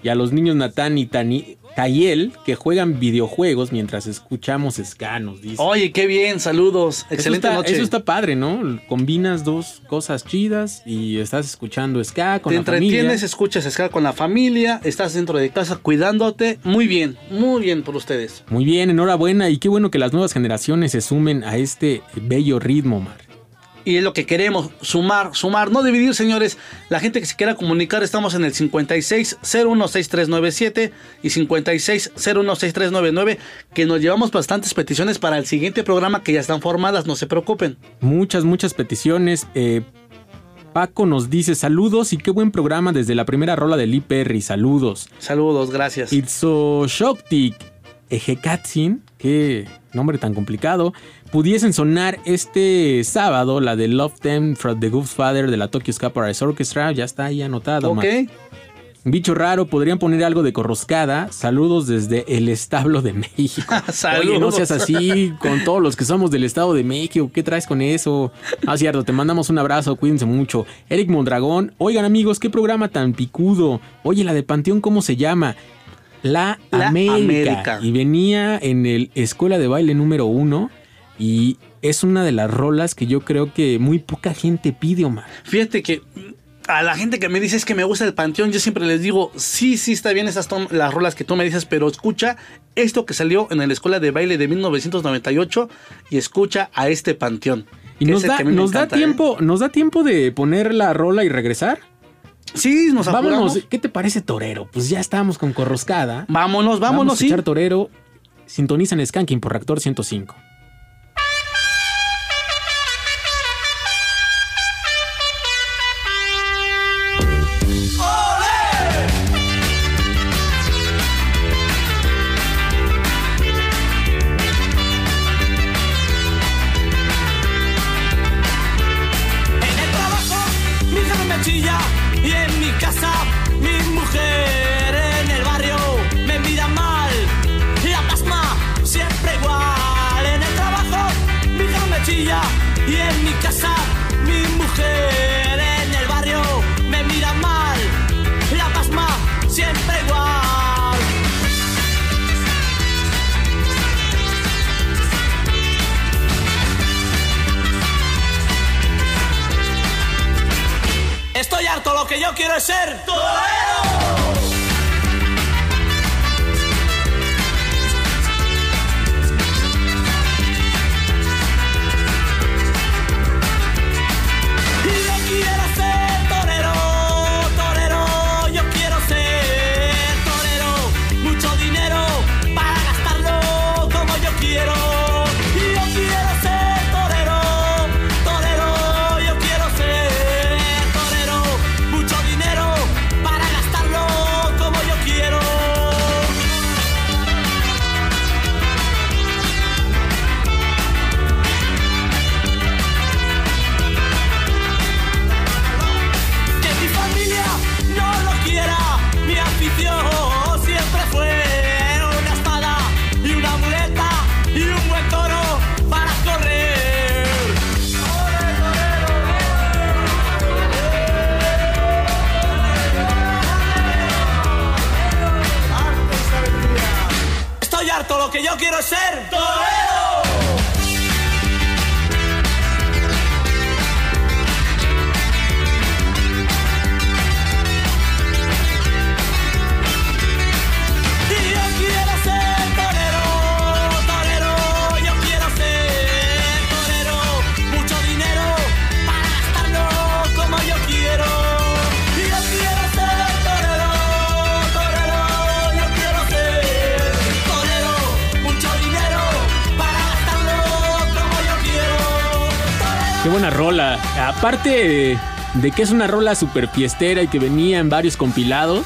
y a los niños Natán y Tani, Tayel que juegan videojuegos mientras escuchamos escanos, dice. Oye, qué bien, saludos. Excelente eso está, noche. Eso está padre, ¿no? Combinas dos cosas chidas y estás escuchando ska con Te la familia. entretienes, escuchas ska con la familia, estás dentro de casa cuidándote. Muy bien, muy bien por ustedes. Muy bien, enhorabuena y qué bueno que las nuevas generaciones se sumen a este bello ritmo, Mar. Y es lo que queremos, sumar, sumar, no dividir, señores. La gente que se quiera comunicar, estamos en el 56016397 y 56016399, que nos llevamos bastantes peticiones para el siguiente programa que ya están formadas, no se preocupen. Muchas, muchas peticiones. Eh, Paco nos dice saludos y qué buen programa desde la primera rola de Lee Perry. Saludos. Saludos, gracias. Itzo Shoktik Ejekatsin qué nombre tan complicado, pudiesen sonar este sábado la de Love Them from the Good Father de la Tokyo Ska Paradise Orchestra. Ya está ahí anotado. Ok. Bicho raro, podrían poner algo de corroscada. Saludos desde el establo de México. Oye, no seas así con todos los que somos del estado de México. ¿Qué traes con eso? Ah, cierto, te mandamos un abrazo, cuídense mucho. Eric Mondragón, oigan amigos, qué programa tan picudo. Oye, la de Panteón, ¿cómo se llama? La, La América. América. Y venía en el Escuela de Baile número uno. Y es una de las rolas que yo creo que muy poca gente pide, Omar. Fíjate que a la gente que me dice es que me gusta el panteón, yo siempre les digo, sí, sí, está bien esas las rolas que tú me dices, pero escucha esto que salió en la escuela de baile de 1998 y escucha a este panteón. Y nos da, ¿eh? tiempo, nos da tiempo de poner la rola y regresar. Sí, nos Vámonos. apuramos. ¿Qué te parece Torero? Pues ya estábamos con Corroscada. Vámonos, vámonos, Vamos a sí. escuchar Torero. Sintonizan Skanking por Reactor 105. Estoy harto, lo que yo quiero es ser torero. Aparte de que es una rola super fiestera y que venía en varios compilados.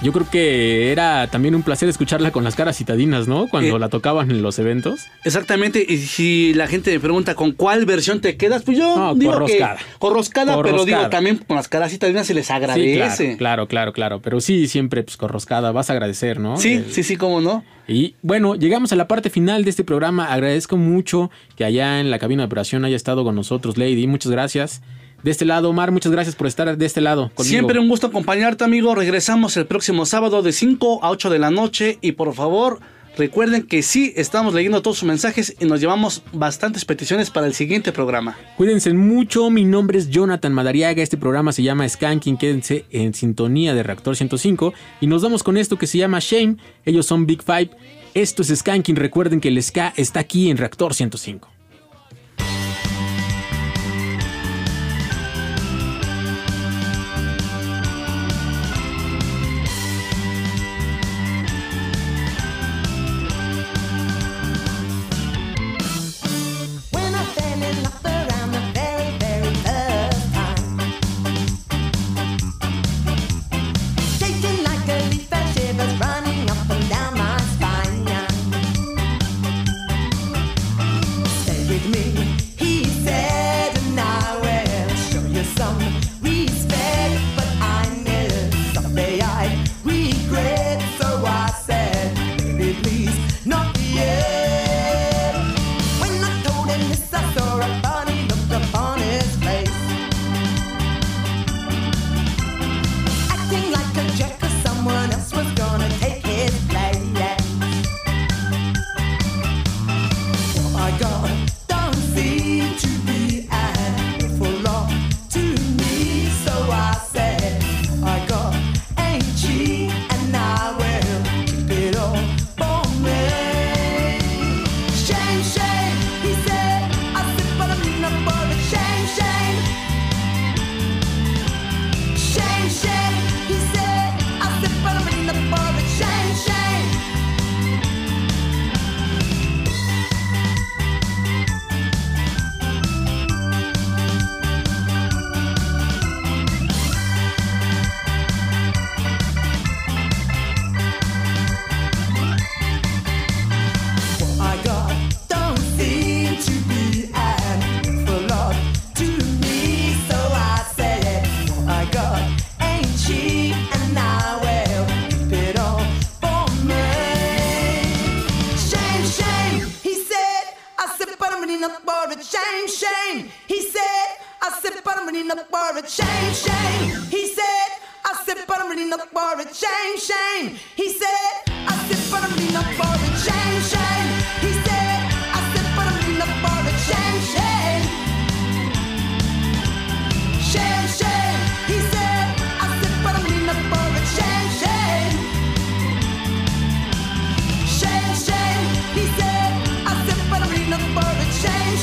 Yo creo que era también un placer escucharla con las caras citadinas, ¿no? Cuando Eh. la tocaban en los eventos. Exactamente, y si la gente me pregunta con cuál versión te quedas, pues yo No, digo corroscada. que corroscada, pero Corroscada. digo también con las caras citadinas se les agradece. Sí, claro, claro, claro, claro. Pero sí, siempre pues corroscada. Vas a agradecer, ¿no? Sí, El- sí, sí, cómo no. Y bueno, llegamos a la parte final de este programa. Agradezco mucho que allá en la cabina de operación haya estado con nosotros, Lady. Muchas gracias. De este lado, Omar, muchas gracias por estar de este lado. Conmigo. Siempre un gusto acompañarte, amigo. Regresamos el próximo sábado de 5 a 8 de la noche. Y por favor, recuerden que sí estamos leyendo todos sus mensajes y nos llevamos bastantes peticiones para el siguiente programa. Cuídense mucho. Mi nombre es Jonathan Madariaga. Este programa se llama Skanking. Quédense en sintonía de Reactor 105. Y nos vamos con esto que se llama Shame. Ellos son Big Five. Esto es Skanking. Recuerden que el Ska está aquí en Reactor 105. Shame. Shame. He said, I said, but I'm ready enough for a shame, shame. He said, I said, but I'm ready enough for a shame, shame. He said, I said, but I'm ready enough for a shame, shame.